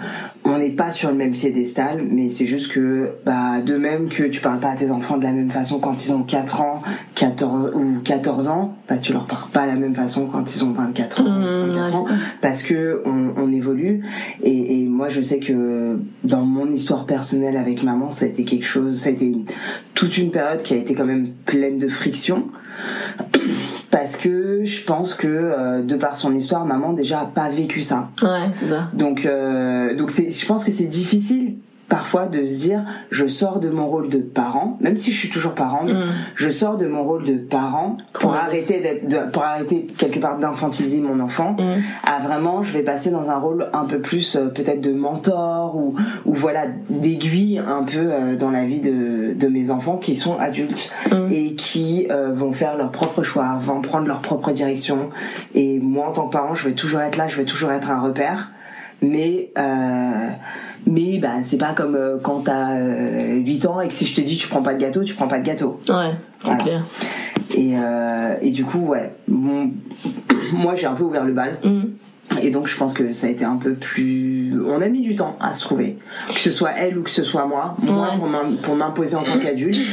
on n'est pas sur le même piédestal, mais c'est juste que, bah, de même que tu parles pas à tes enfants de la même façon quand ils ont 4 ans, 14 ou 14 ans, bah, tu leur parles pas de la même façon quand ils ont 24 ans, Mm, 34 ouais, ans, parce que on, on évolue. Et, et moi, je sais que dans mon histoire personnelle avec maman, ça a été quelque chose, ça a été une- toute une période qui a été quand même pleine de friction. Parce que je pense que euh, de par son histoire, maman déjà a pas vécu ça. Ouais, c'est ça. Donc, euh, donc c'est, je pense que c'est difficile parfois de se dire je sors de mon rôle de parent même si je suis toujours parent mais Mm. je sors de mon rôle de parent pour Ouais. arrêter d'être pour arrêter quelque part d'infantiliser mon enfant Mm. à vraiment je vais passer dans un rôle un peu plus euh, peut-être de mentor ou ou voilà d'aiguille un peu euh, dans la vie de de mes enfants qui sont adultes Mm. et qui euh, vont faire leurs propres choix vont prendre leur propre direction et moi en tant que parent je vais toujours être là je vais toujours être un repère mais euh, mais bah c'est pas comme euh, quand t'as euh, 8 ans et que si je te dis tu prends pas de gâteau tu prends pas de gâteau Ouais, c'est Voilà. clair. et euh, et du coup ouais [coughs] moi j'ai un peu ouvert le bal Mm. et donc je pense que ça a été un peu plus on a mis du temps à se trouver que ce soit elle ou que ce soit moi moi Ouais. pour m'im- pour m'imposer en tant qu'adulte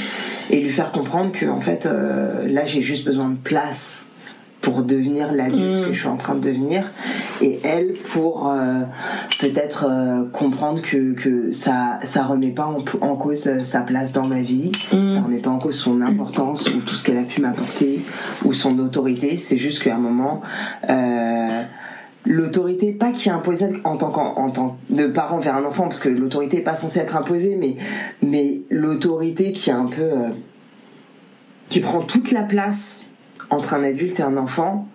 et lui faire comprendre que en fait euh, là j'ai juste besoin de place pour devenir l'adulte Mm. que je suis en train de devenir et elle pour euh, peut-être euh, comprendre que, que ça ça remet pas en, en cause euh, sa place dans ma vie Mm. ça remet pas en cause son importance ou tout ce qu'elle a pu m'apporter ou son autorité c'est juste qu'à un moment euh, l'autorité pas qui est imposée en tant qu'en en tant de parent vers un enfant parce que l'autorité est pas censée être imposée mais mais l'autorité qui est un peu euh, qui prend toute la place entre un adulte et un enfant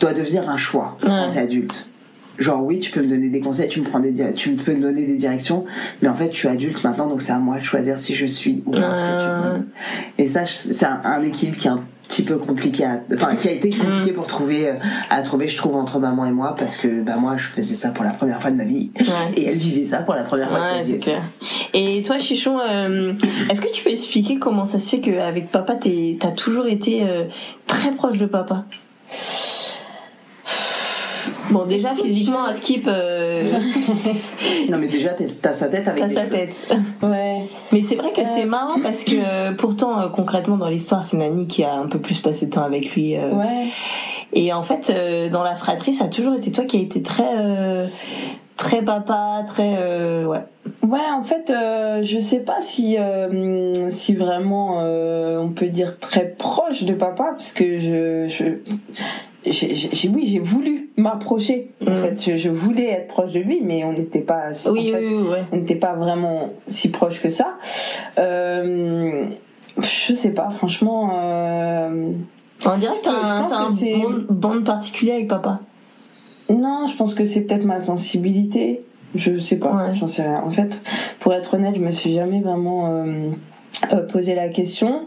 doit devenir un choix Ouais. quand t'es adulte. Genre oui tu peux me donner des conseils tu me prends des tu peux me donner des directions mais en fait je suis adulte maintenant donc c'est à moi de choisir si je suis ou pas ce que tu me dis. Et ça c'est un, un équilibre qui est un petit peu compliqué à, enfin qui a été compliqué Mm. pour trouver euh, à trouver je trouve entre maman et moi parce que bah moi je faisais ça pour la première fois de ma vie Ouais. et elle vivait ça pour la première fois de sa vie clair. Et toi, Chichon, euh, est-ce que tu peux expliquer comment ça se fait qu'avec papa, t'as toujours été euh, très proche de papa? Bon, déjà, physiquement, à [laughs] Skip, euh, [laughs] non mais déjà t'as sa tête avec t'as sa cheveux. tête. Ouais. Mais c'est vrai que c'est marrant parce que euh, pourtant, euh, concrètement, dans l'histoire, c'est Nani qui a un peu plus passé de temps avec lui. euh, Ouais. Et en fait, euh, dans la fratrie, ça a toujours été toi qui a été très, euh, très papa, très, euh, ouais. Ouais, en fait, euh, je sais pas si euh, si vraiment euh, on peut dire très proche de papa, parce que je, je j'ai, oui, j'ai voulu m'approcher. En Mm. fait, je, je voulais être proche de lui, mais on n'était pas. en Oui, fait, oui, oui, ouais. on n'était pas vraiment si proche que ça. Euh, je sais pas, franchement. euh, On dirait que t'as un, pense t'as que un c'est- bond, bond particulier avec papa? Non, je pense que c'est peut-être ma sensibilité. Je sais pas, Ouais. j'en sais rien. En fait, pour être honnête, je me suis jamais vraiment euh, euh, posé la question.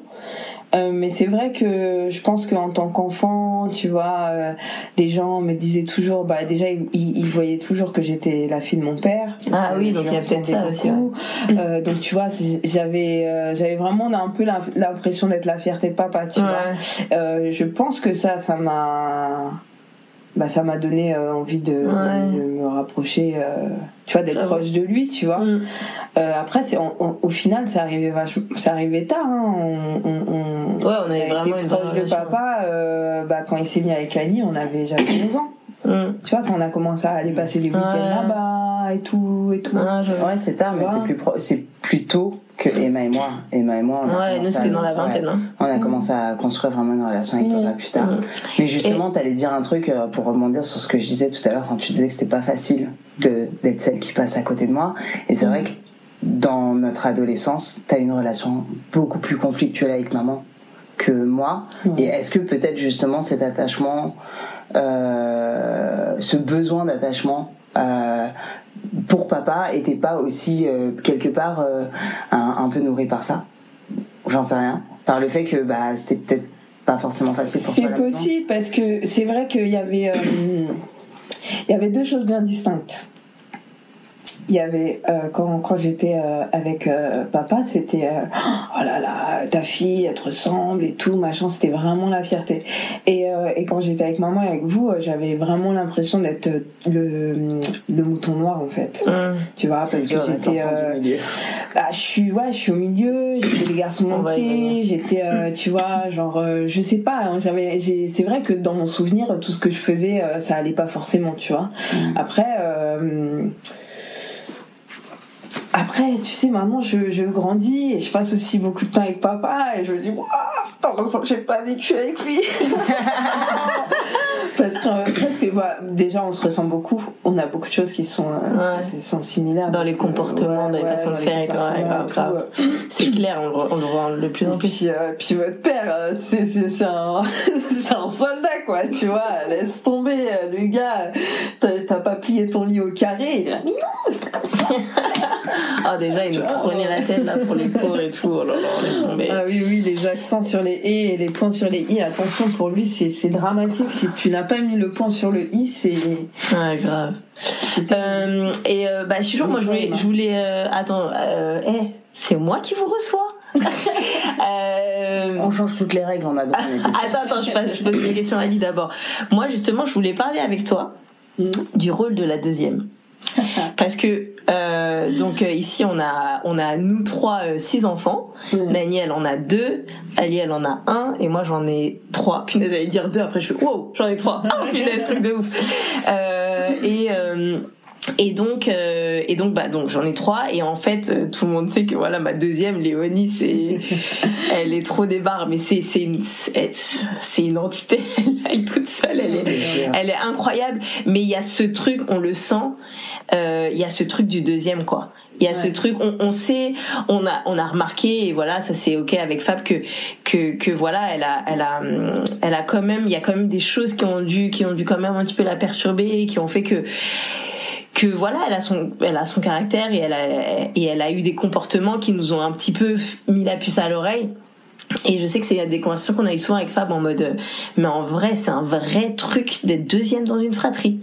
Euh, mais c'est vrai que je pense qu'en tant qu'enfant, tu vois, euh, les gens me disaient toujours, bah déjà ils, ils- voyaient toujours que j'étais la fille de mon père. Ah oui, Euh, donc je il y a peut-être ça aussi, beaucoup. Euh, donc tu vois, j'avais euh, j'avais vraiment un peu l'im- l'impression d'être la fierté de papa, tu vois. Ouais. Euh, je pense que ça, ça m'a, bah, ça m'a donné euh, envie de, Ouais. de me rapprocher, euh, tu vois, d'être proche de lui, tu vois. Mm. Euh, après, c'est, on- on- au final, c'est arrivé vachement, c'est arrivé tard. Hein. On, on, on- Ouais, on a avait été vraiment une proche de papa. euh, bah, quand il s'est mis avec Annie, on avait jamais 11 ans. Mm. Tu vois, quand on a commencé à aller passer des week-ends Ouais. là-bas et tout et tout. Ah, je- ouais c'est tard mais Tu c'est plus pro- c'est plus tôt que Emma et moi Emma et moi on a Ouais, nous commencé c'était à- dans la vingtaine. ouais. Hein. on a commencé à construire vraiment une relation avec Mm. papa plus tard Mm. Mais justement, t'allais dire un truc euh, pour rebondir sur ce que je disais tout à l'heure quand tu disais que c'était pas facile de d'être celle qui passe à côté de moi. Et c'est vrai que dans notre adolescence, t'as une relation beaucoup plus conflictuelle avec maman que moi. Et est-ce que peut-être justement cet attachement, ce besoin d'attachement euh, pour papa était pas aussi euh, quelque part euh, un, un peu nourri par ça J'en sais rien. Par le fait que bah c'était peut-être pas forcément facile pour C'est possible parce que c'est vrai qu'il y avait, euh, il y avait deux choses bien distinctes. Il y avait euh, quand, quand j'étais euh, avec euh, papa, c'était euh, oh là là ta fille elle te ressemble et tout machin, c'était vraiment la fierté. Et, euh, et quand j'étais avec maman et avec vous, euh, j'avais vraiment l'impression d'être le, le mouton noir en fait. Mm. Tu vois parce que j'étais euh, bah, je suis ouais, je suis au milieu, j'étais des garçons manqués, j'étais euh, tu vois, genre euh, je sais pas, hein, j'avais j'ai c'est vrai que dans mon souvenir tout ce que je faisais euh, ça allait pas forcément, tu vois. Après euh, après, tu sais, maintenant je, grandis et je passe aussi beaucoup de temps avec papa et je me dis, waouh, putain, j'ai pas vécu avec lui. [laughs] Parce que sur parce que bah, déjà on se ressent beaucoup. On a beaucoup de choses qui sont euh, qui sont similaires dans les comportements, dans les façons de faire et tout. C'est clair, on, on le voit de plus en plus. Puis, euh, puis votre père, c'est c'est un [laughs] c'est un soldat quoi, tu vois. Laisse tomber le gars. T'as pas plié ton lit au carré. Il mais non, c'est pas comme ça. [laughs] ah déjà il nous prenait la tête là pour les cours et tout. Oh là là, laisse tomber. Ah oui oui, les accents sur les et et les points sur les i. Attention pour lui, c'est dramatique. Si tu n'as pas mis le point sur le i, c'est. Grave. Euh, et euh, bah, je suis moi je voulais, je voulais, euh, attends, euh, hey, c'est moi qui vous reçois. [laughs] euh... On change toutes les règles, on a attends, attends, je pose, je pose une question à Ali d'abord. Moi, justement, je voulais parler avec toi mm. du rôle de la deuxième. [laughs] Parce que euh, donc euh, ici on a on a nous trois euh, six enfants. Mm. Nani elle en a deux, Ali elle en a un et moi j'en ai trois. Puis j'allais dire deux après je fais wow j'en ai trois. Ah [laughs] punaise truc de ouf. Euh, et euh, et donc, euh, et donc, bah, donc j'en ai trois. Et en fait, euh, tout le monde sait que voilà, ma deuxième, Léonie, c'est, [laughs] elle est trop débarre, mais c'est, c'est une, c'est une entité. [laughs] Elle est toute seule. Elle est, elle est incroyable. Mais il y a ce truc, on le sent. Euh, il y a ce truc du deuxième, quoi. Il y a ce truc, on, on, sait, on a, on a remarqué, et voilà, ça c'est ok avec Fab que, que, que voilà, elle a, elle a, elle a quand même, il y a quand même des choses qui ont dû, qui ont dû quand même un petit peu la perturber, qui ont fait que que voilà, elle a son, elle a son caractère et elle a, et elle a eu des comportements qui nous ont un petit peu mis la puce à l'oreille. Et je sais que c'est des conversations qu'on a eu souvent avec Fab en mode, mais en vrai, c'est un vrai truc d'être deuxième dans une fratrie.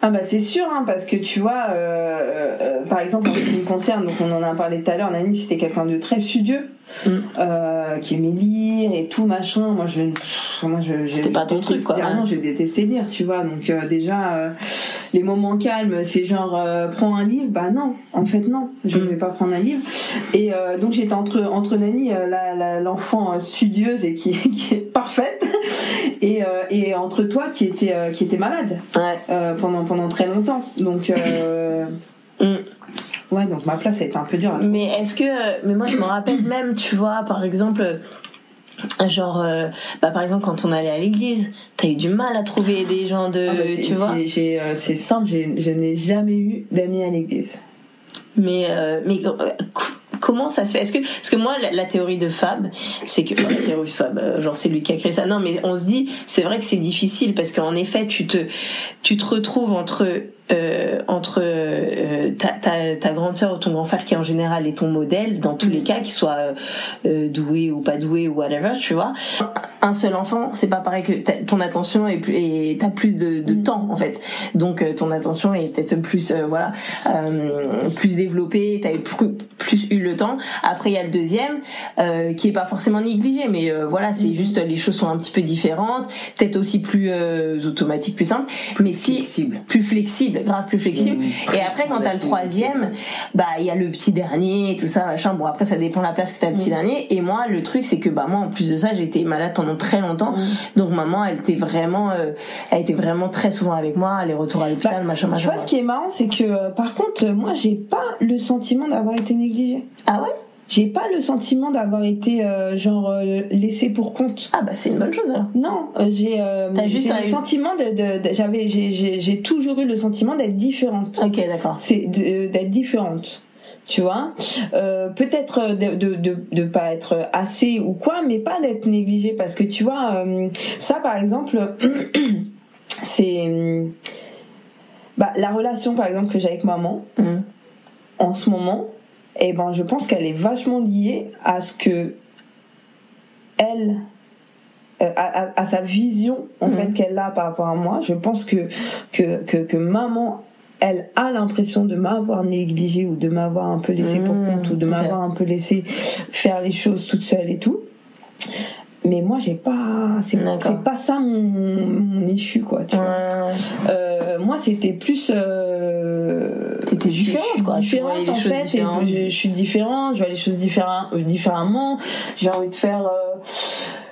Ah bah c'est sûr, hein, parce que tu vois, euh, euh, par exemple en ce qui me concerne, donc on en a parlé tout à l'heure, Nani c'était quelqu'un de très studieux. Mm. Euh, qui aimait lire et tout machin moi je moi je c'était pas ton truc quoi non je détestais lire tu vois donc euh, déjà euh, les moments calmes c'est genre euh, prends un livre bah non en fait non je ne mm. vais pas prendre un livre et donc j'étais entre entre Nani l'enfant studieuse et qui, [laughs] qui est parfaite et, et entre toi qui était qui était malade ouais. pendant pendant très longtemps donc mm. Ouais, donc ma place a été un peu dure. Mais est-ce que, mais moi je me rappelle même, tu vois, par exemple, genre, euh, bah par exemple quand on allait à l'église, t'as eu du mal à trouver des gens de, ah bah tu vois. J'ai, euh, c'est simple, je n'ai jamais eu d'amis à l'église. Mais, euh, mais comment ça se fait? Est-ce que parce que moi la, théorie de Fab, c'est que [coughs] la théorie de Fab, genre c'est lui qui a créé ça. Non, mais on se dit, c'est vrai que c'est difficile parce qu'en effet, tu te tu te retrouves entre euh, entre euh, ta, ta, ta, grande sœur ou ton grand frère qui en général est ton modèle dans tous les mm. cas, qu'il soit euh, doué ou pas doué ou whatever, tu vois. Un seul enfant, c'est pas pareil que ton attention est plus et t'as plus de, de mm. temps en fait. Donc ton attention est peut-être plus voilà plus développée, t'as plus, plus eu le temps. Après il y a le deuxième qui est pas forcément négligé, mais voilà c'est mm. juste les choses sont un petit peu différentes, peut-être aussi plus automatiques, plus simples, mais si flexible. plus flexible grave plus flexible. Mmh, et après, quand t'as le troisième, bah il y a le petit dernier tout ça, machin. Bon, après, ça dépend de la place que t'as le petit mmh. dernier. Et moi, le truc, c'est que bah moi, en plus de ça, j'ai été malade pendant très longtemps. Mmh. Donc maman, elle était vraiment, euh, elle était vraiment très souvent avec moi, les retours à l'hôpital, bah, machin, machin. Tu vois, ce qui est marrant, c'est que euh, par contre, moi, j'ai pas le sentiment d'avoir été négligée. Ah ouais? J'ai pas le sentiment d'avoir été euh, genre euh, laissé pour compte. Ah bah c'est une bonne chose alors. Non, euh, j'ai juste le sentiment de, de, j'avais j'ai toujours eu le sentiment d'être différente. OK, d'accord. C'est d'être différente. Tu vois, peut-être de, de, de, de pas être assez ou quoi, mais pas d'être négligée parce que tu vois, ça par exemple, [clears throat] c'est bah, la relation par exemple que j'ai avec maman mmh. en ce moment, eh ben je pense qu'elle est vachement liée à ce que elle euh, à, à, sa vision en mhm. fait qu'elle a par rapport à moi je pense que que, que, que maman elle a l'impression de m'avoir négligé ou de m'avoir un peu laissé pour mhm. compte ou de m'avoir un peu laissé faire les choses toute seule et tout mais moi j'ai pas c'est pas ça mon, mon issue quoi tu vois. euh, moi c'était plus euh, t'étais différente quoi. différente en fait je, suis différente je vois les choses différemment différemment. J'ai envie de faire euh,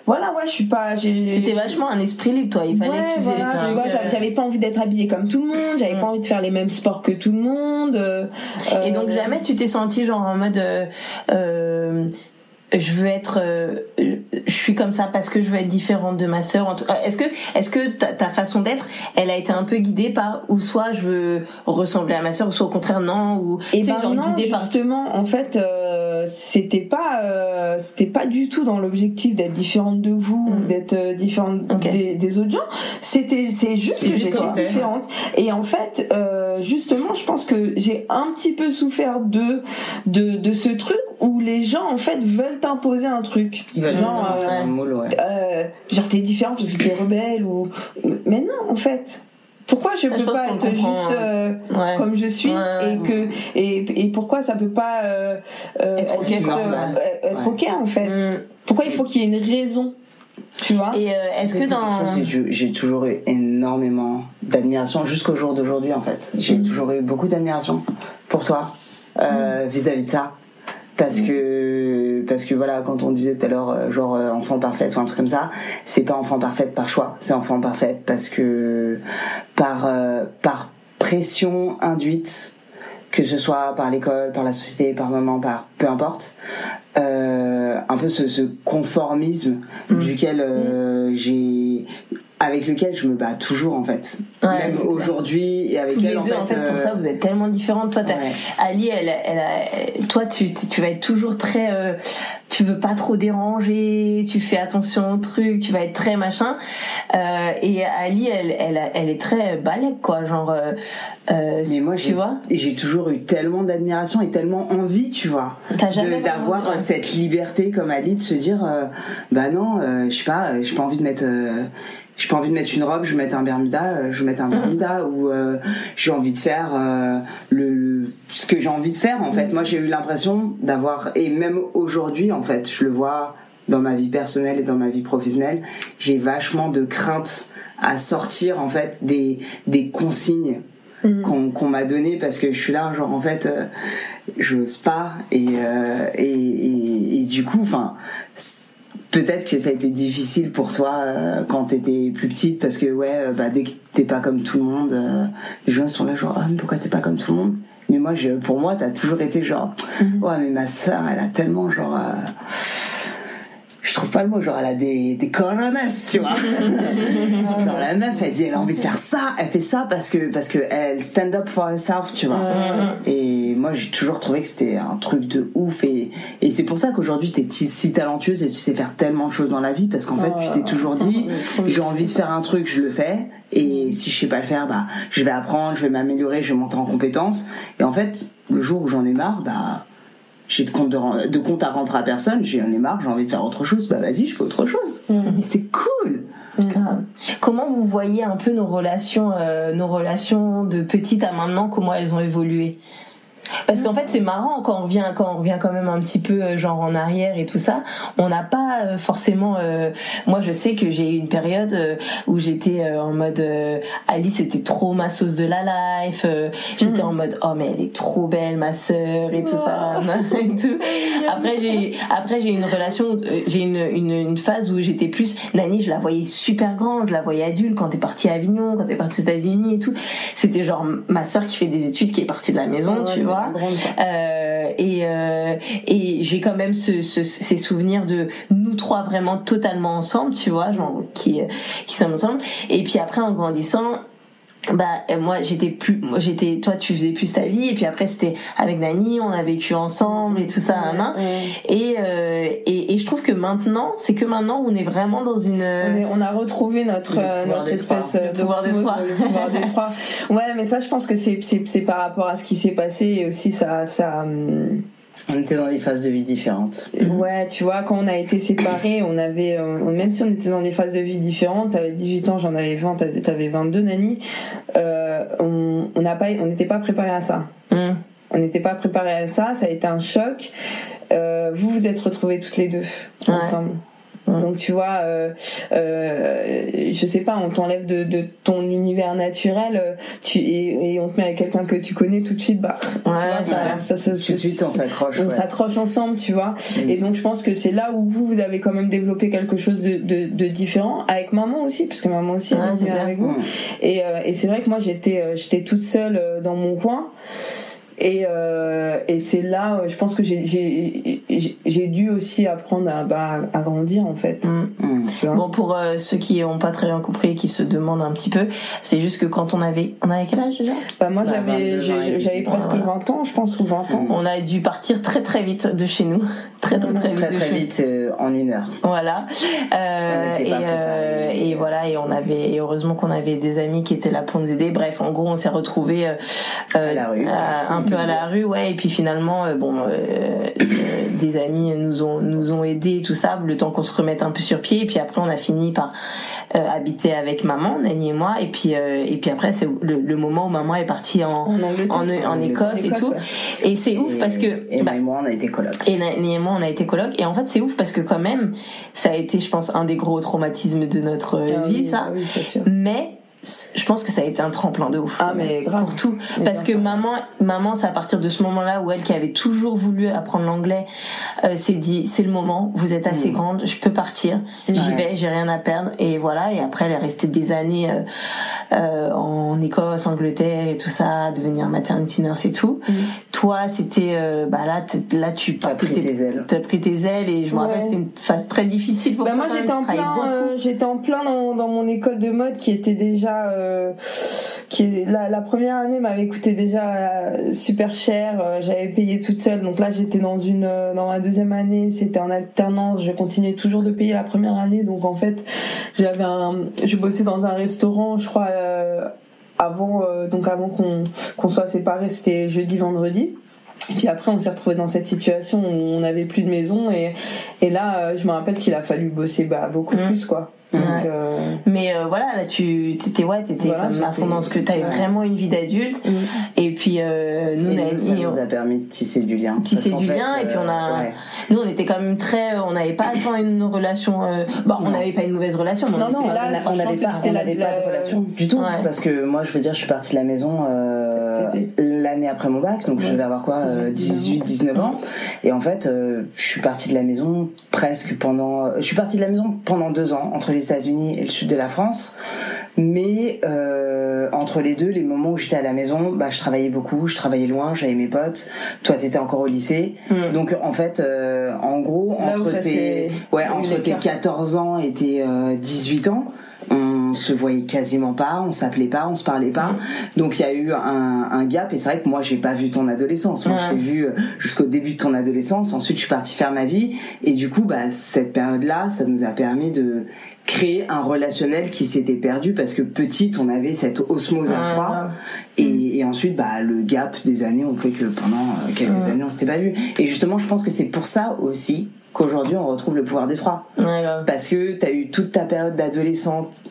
voilà ouais je suis pas t'étais vachement un esprit libre toi. Il fallait que tu voilà, j'avais pas envie d'être habillée comme tout le monde j'avais mm. pas envie de faire les mêmes sports que tout le monde et donc jamais tu t'es senti genre en mode je veux être, euh, je suis comme ça parce que je veux être différente de ma sœur. Est-ce que, est-ce que ta, ta façon d'être, elle a été un peu guidée par ou soit je veux ressembler à ma sœur, ou soit au contraire non, ou et ben genre non, justement, en fait, euh, c'était pas, euh, c'était pas du tout dans l'objectif d'être différente de vous, mm. d'être euh, différente des, des, autres gens. C'était, c'est juste que j'étais différente. Et en fait, euh, justement, je pense que j'ai un petit peu souffert de, de, de ce truc où les gens en fait veulent t'imposer un truc. genre, euh, ouais. euh, genre t'es différent parce que t'es rebelle ou. Mais non, en fait. Pourquoi je peux pas être juste euh, comme je suis et que et, et pourquoi ça peut pas euh, euh être, ok, être ok en fait. Mm. Pourquoi il faut qu'il y ait une raison tu vois? Et est-ce que dans j'ai toujours eu énormément d'admiration jusqu'au jour d'aujourd'hui en fait. J'ai mm. toujours eu beaucoup d'admiration pour toi vis-à-vis -vis de ça. Parce que parce que voilà quand on disait tout à l'heure euh, genre euh, enfant parfaite ou un truc comme ça c'est pas enfant parfaite par choix c'est enfant parfaite parce que par euh, par pression induite que ce soit par l'école par la société par maman par peu importe un peu ce, ce conformisme mmh. duquel mmh. j'ai avec lequel je me bats toujours en fait. Même aujourd'hui et avec Tous elle les deux, en fait, pour ça vous êtes tellement différentes toi. Ali elle, elle, toi tu tu vas être toujours très euh, tu veux pas trop déranger tu fais attention au truc tu vas être très machin. Euh, et Ali elle elle elle est très balèque quoi. Genre euh, euh mais moi tu vois. j'ai toujours eu tellement d'admiration et tellement envie tu vois d'avoir cette liberté comme Ali de se dire bah non je sais pas j'ai pas envie de mettre j'ai pas envie de mettre une robe, je vais mettre un bermuda, euh, je vais mettre un mm. bermuda ou euh, j'ai envie de faire euh, le, ce que j'ai envie de faire en fait. Mm. Moi, j'ai eu l'impression d'avoir et même aujourd'hui en fait, je le vois dans ma vie personnelle et dans ma vie professionnelle, j'ai vachement de crainte à sortir en fait des des consignes mm. qu'on m'a données parce que je suis là genre en fait j'ose pas et, et, et, et du coup enfin peut-être que ça a été difficile pour toi euh, quand t'étais plus petite parce que ouais euh, bah dès que t'es pas comme tout le monde euh, les gens sont là genre ah mais pourquoi t'es pas comme tout le monde? Mais moi je, pour moi t'as toujours été genre mm-hmm. ouais mais ma sœur elle a tellement genre je trouve pas le mot, genre elle a des, des coronas, tu vois. [laughs] genre la meuf, elle dit elle a envie de faire ça, elle fait ça parce que parce que elle stand up for herself, tu vois. Et moi j'ai toujours trouvé que c'était un truc de ouf et, et c'est pour ça qu'aujourd'hui t'es si talentueuse et tu sais faire tellement de choses dans la vie parce qu'en fait tu t'es toujours dit j'ai envie de faire un truc, je le fais et si je sais pas le faire, bah je vais apprendre, je vais m'améliorer, je vais monter en compétences et en fait le jour où j'en ai marre, bah j'ai de compte, de, de compte à rentrer à personne, j'en ai marre, j'ai envie de faire autre chose, bah vas-y, je fais autre chose. Mm. Mais c'est cool. Mm. Comment vous voyez un peu nos relations, euh, nos relations de petite à maintenant, comment elles ont évolué? Parce qu'en fait, c'est marrant quand on vient, quand on revient quand même un petit peu euh, genre en arrière et tout ça. On n'a pas euh, forcément. Euh, moi, je sais que j'ai eu une période où j'étais en mode Alice était trop ma sauce de la life. J'étais en mode oh mais elle est trop belle ma sœur et tout ça. Oh. [laughs] et tout. Après j'ai après j'ai une relation, j'ai une, une, une phase où j'étais plus Nani. Je la voyais super grande, je la voyais adulte quand t'es partie à Avignon, quand t'es partie aux États-Unis et tout. C'était genre ma sœur qui fait des études, qui est partie de la maison, tu vois. Euh, et euh, et j'ai quand même ce, ce, ces souvenirs de nous trois vraiment totalement ensemble, tu vois, genre qui qui sommes ensemble. Et puis après en grandissant, bah moi j'étais plus moi j'étais toi tu faisais plus ta vie et puis après c'était avec Nani on a vécu ensemble et tout ça hein, et, euh, et, et je trouve que maintenant c'est que maintenant on est vraiment dans une on, a retrouvé notre notre espèce de pouvoir des trois. pouvoir des trois. Ouais mais ça je pense que c'est c'est c'est par rapport à ce qui s'est passé et aussi ça ça hum, on était dans des phases de vie différentes. Ouais, tu vois, quand on a été séparés, on avait, euh, même si on était dans des phases de vie différentes, t'avais 18 ans, j'en avais 20, t'avais 22, Nani, euh, on n'a pas, on n'était pas préparé à ça. Mm. On n'était pas préparé à ça, ça a été un choc. Euh, vous vous êtes retrouvés toutes les deux ensemble. Mm. Donc tu vois, euh, euh, je sais pas, on t'enlève de, de, ton univers naturel, euh, tu et, et on te met avec quelqu'un que tu connais tout de suite, bah, ouais, ça, ça, ça, tout de suite on s'accroche. On s'accroche ensemble, tu vois. Mm. Et donc je pense que c'est là où vous vous avez quand même développé quelque chose de, de, de différent avec maman aussi, parce que maman aussi est avec vous. Mm. Et, euh, et c'est vrai que moi j'étais euh, j'étais toute seule dans mon coin. Et, euh, et c'est là, je pense que j'ai j'ai j'ai dû aussi apprendre à bah, à grandir en fait. Mm. Bon pour euh, ceux qui ont pas très bien compris et qui se demandent un petit peu, c'est juste que quand on avait on avait quel âge déjà? Bah moi j'avais j'avais presque 20 ans, je pense ou 20 ans. On a dû partir très très vite de chez nous, [laughs] très très très, très vite. Très vite euh, en une heure. Voilà. Euh, et, euh, et voilà et on avait et heureusement qu'on avait des amis qui étaient là pour nous aider. Bref, en gros on s'est retrouvés euh, à la rue. un peu à la rue, ouais. Et puis finalement bon des amis nous ont nous ont aidés tout ça le temps qu'on se remette un peu sur pied. Et puis après on a fini par habiter avec maman, Nani et moi. Et puis et puis après c'est le, le, moment où maman est partie en en, en, Écosse, et tout. Et c'est ouf parce que et bah, moi on a été coloc. Et Nani et moi on a été coloc. Et en fait c'est ouf parce que quand même ça a été je pense un des gros traumatismes de notre ah vie ça. Ah oui, sûr. Mais je pense que ça a été un tremplin de ouf. Ah mais grave. Pour tout. Parce que maman, maman, c'est à partir de ce moment-là où elle qui avait toujours voulu apprendre l'anglais, euh, s'est dit c'est le moment, vous êtes assez mm. grande, je peux partir, j'y vais, j'ai rien à perdre et voilà. Et après elle est restée des années euh, euh, en Écosse, Angleterre et tout ça, devenir maternity nurse et tout. Mm. Toi c'était euh, bah là là tu as pris tes ailes. T'as pris tes ailes et je me rappelle c'était une phase très difficile pour bah toi. Moi j'étais en plein, euh, j'étais en plein dans, dans mon école de mode qui était déjà euh, qui la, la, première année m'avait coûté déjà euh, super cher. Euh, j'avais payé toute seule, donc là j'étais dans une dans ma deuxième année, c'était en alternance. Je continuais toujours de payer la première année, donc en fait j'avais un, je bossais dans un restaurant, je crois avant donc avant qu'on qu'on soit séparés, c'était jeudi vendredi. Et puis après, on s'est retrouvé dans cette situation où on n'avait plus de maison et, et là, je me rappelle qu'il a fallu bosser bah, beaucoup mmh. plus, quoi. Euh, Mais euh, voilà, là tu t'étais ouais, t'étais voilà, comme à fond dans ce que t'avais ouais. vraiment une vie d'adulte. Mm. Et puis euh, nous, et nous ça nous a permis de tisser du lien. Tisser du lien et puis on a, ouais. nous on était quand même très, on n'avait pas tant une relation. bon, on n'avait pas une mauvaise relation. Non, non, là, on n'avait pas, on n'avait pas de relation du tout. Parce que moi, je veux dire, je suis partie de la maison l'année après mon bac, donc je vais avoir quoi, 18, 19 ans. Et en fait, je suis partie de la maison presque pendant, je suis partie de la maison pendant deux ans entre les États-Unis et le sud de la France. Mais euh, entre les deux, les moments où j'étais à la maison, bah, je travaillais beaucoup, je travaillais loin, j'avais mes potes. Toi, t'étais encore au lycée. Mm. Donc, en fait, euh, en gros, entre tes, ouais, entre tes 14 ans et tes euh, 18 ans, on se voyait quasiment pas, on s'appelait pas, on se parlait pas. Donc il y a eu un, un gap et c'est vrai que moi j'ai pas vu ton adolescence. Moi je t'ai vu euh, jusqu'au début de ton adolescence. Ensuite je suis partie faire ma vie. Et du coup bah cette période là, ça nous a permis de créer un relationnel qui s'était perdu parce que petite on avait cette osmose à trois. et, et, ensuite bah le gap des années ont fait que pendant euh, quelques années on s'était pas vu. Et justement je pense que c'est pour ça aussi qu'aujourd'hui on retrouve le pouvoir des trois. Ouais, parce que t'as eu toute ta période d'adolescente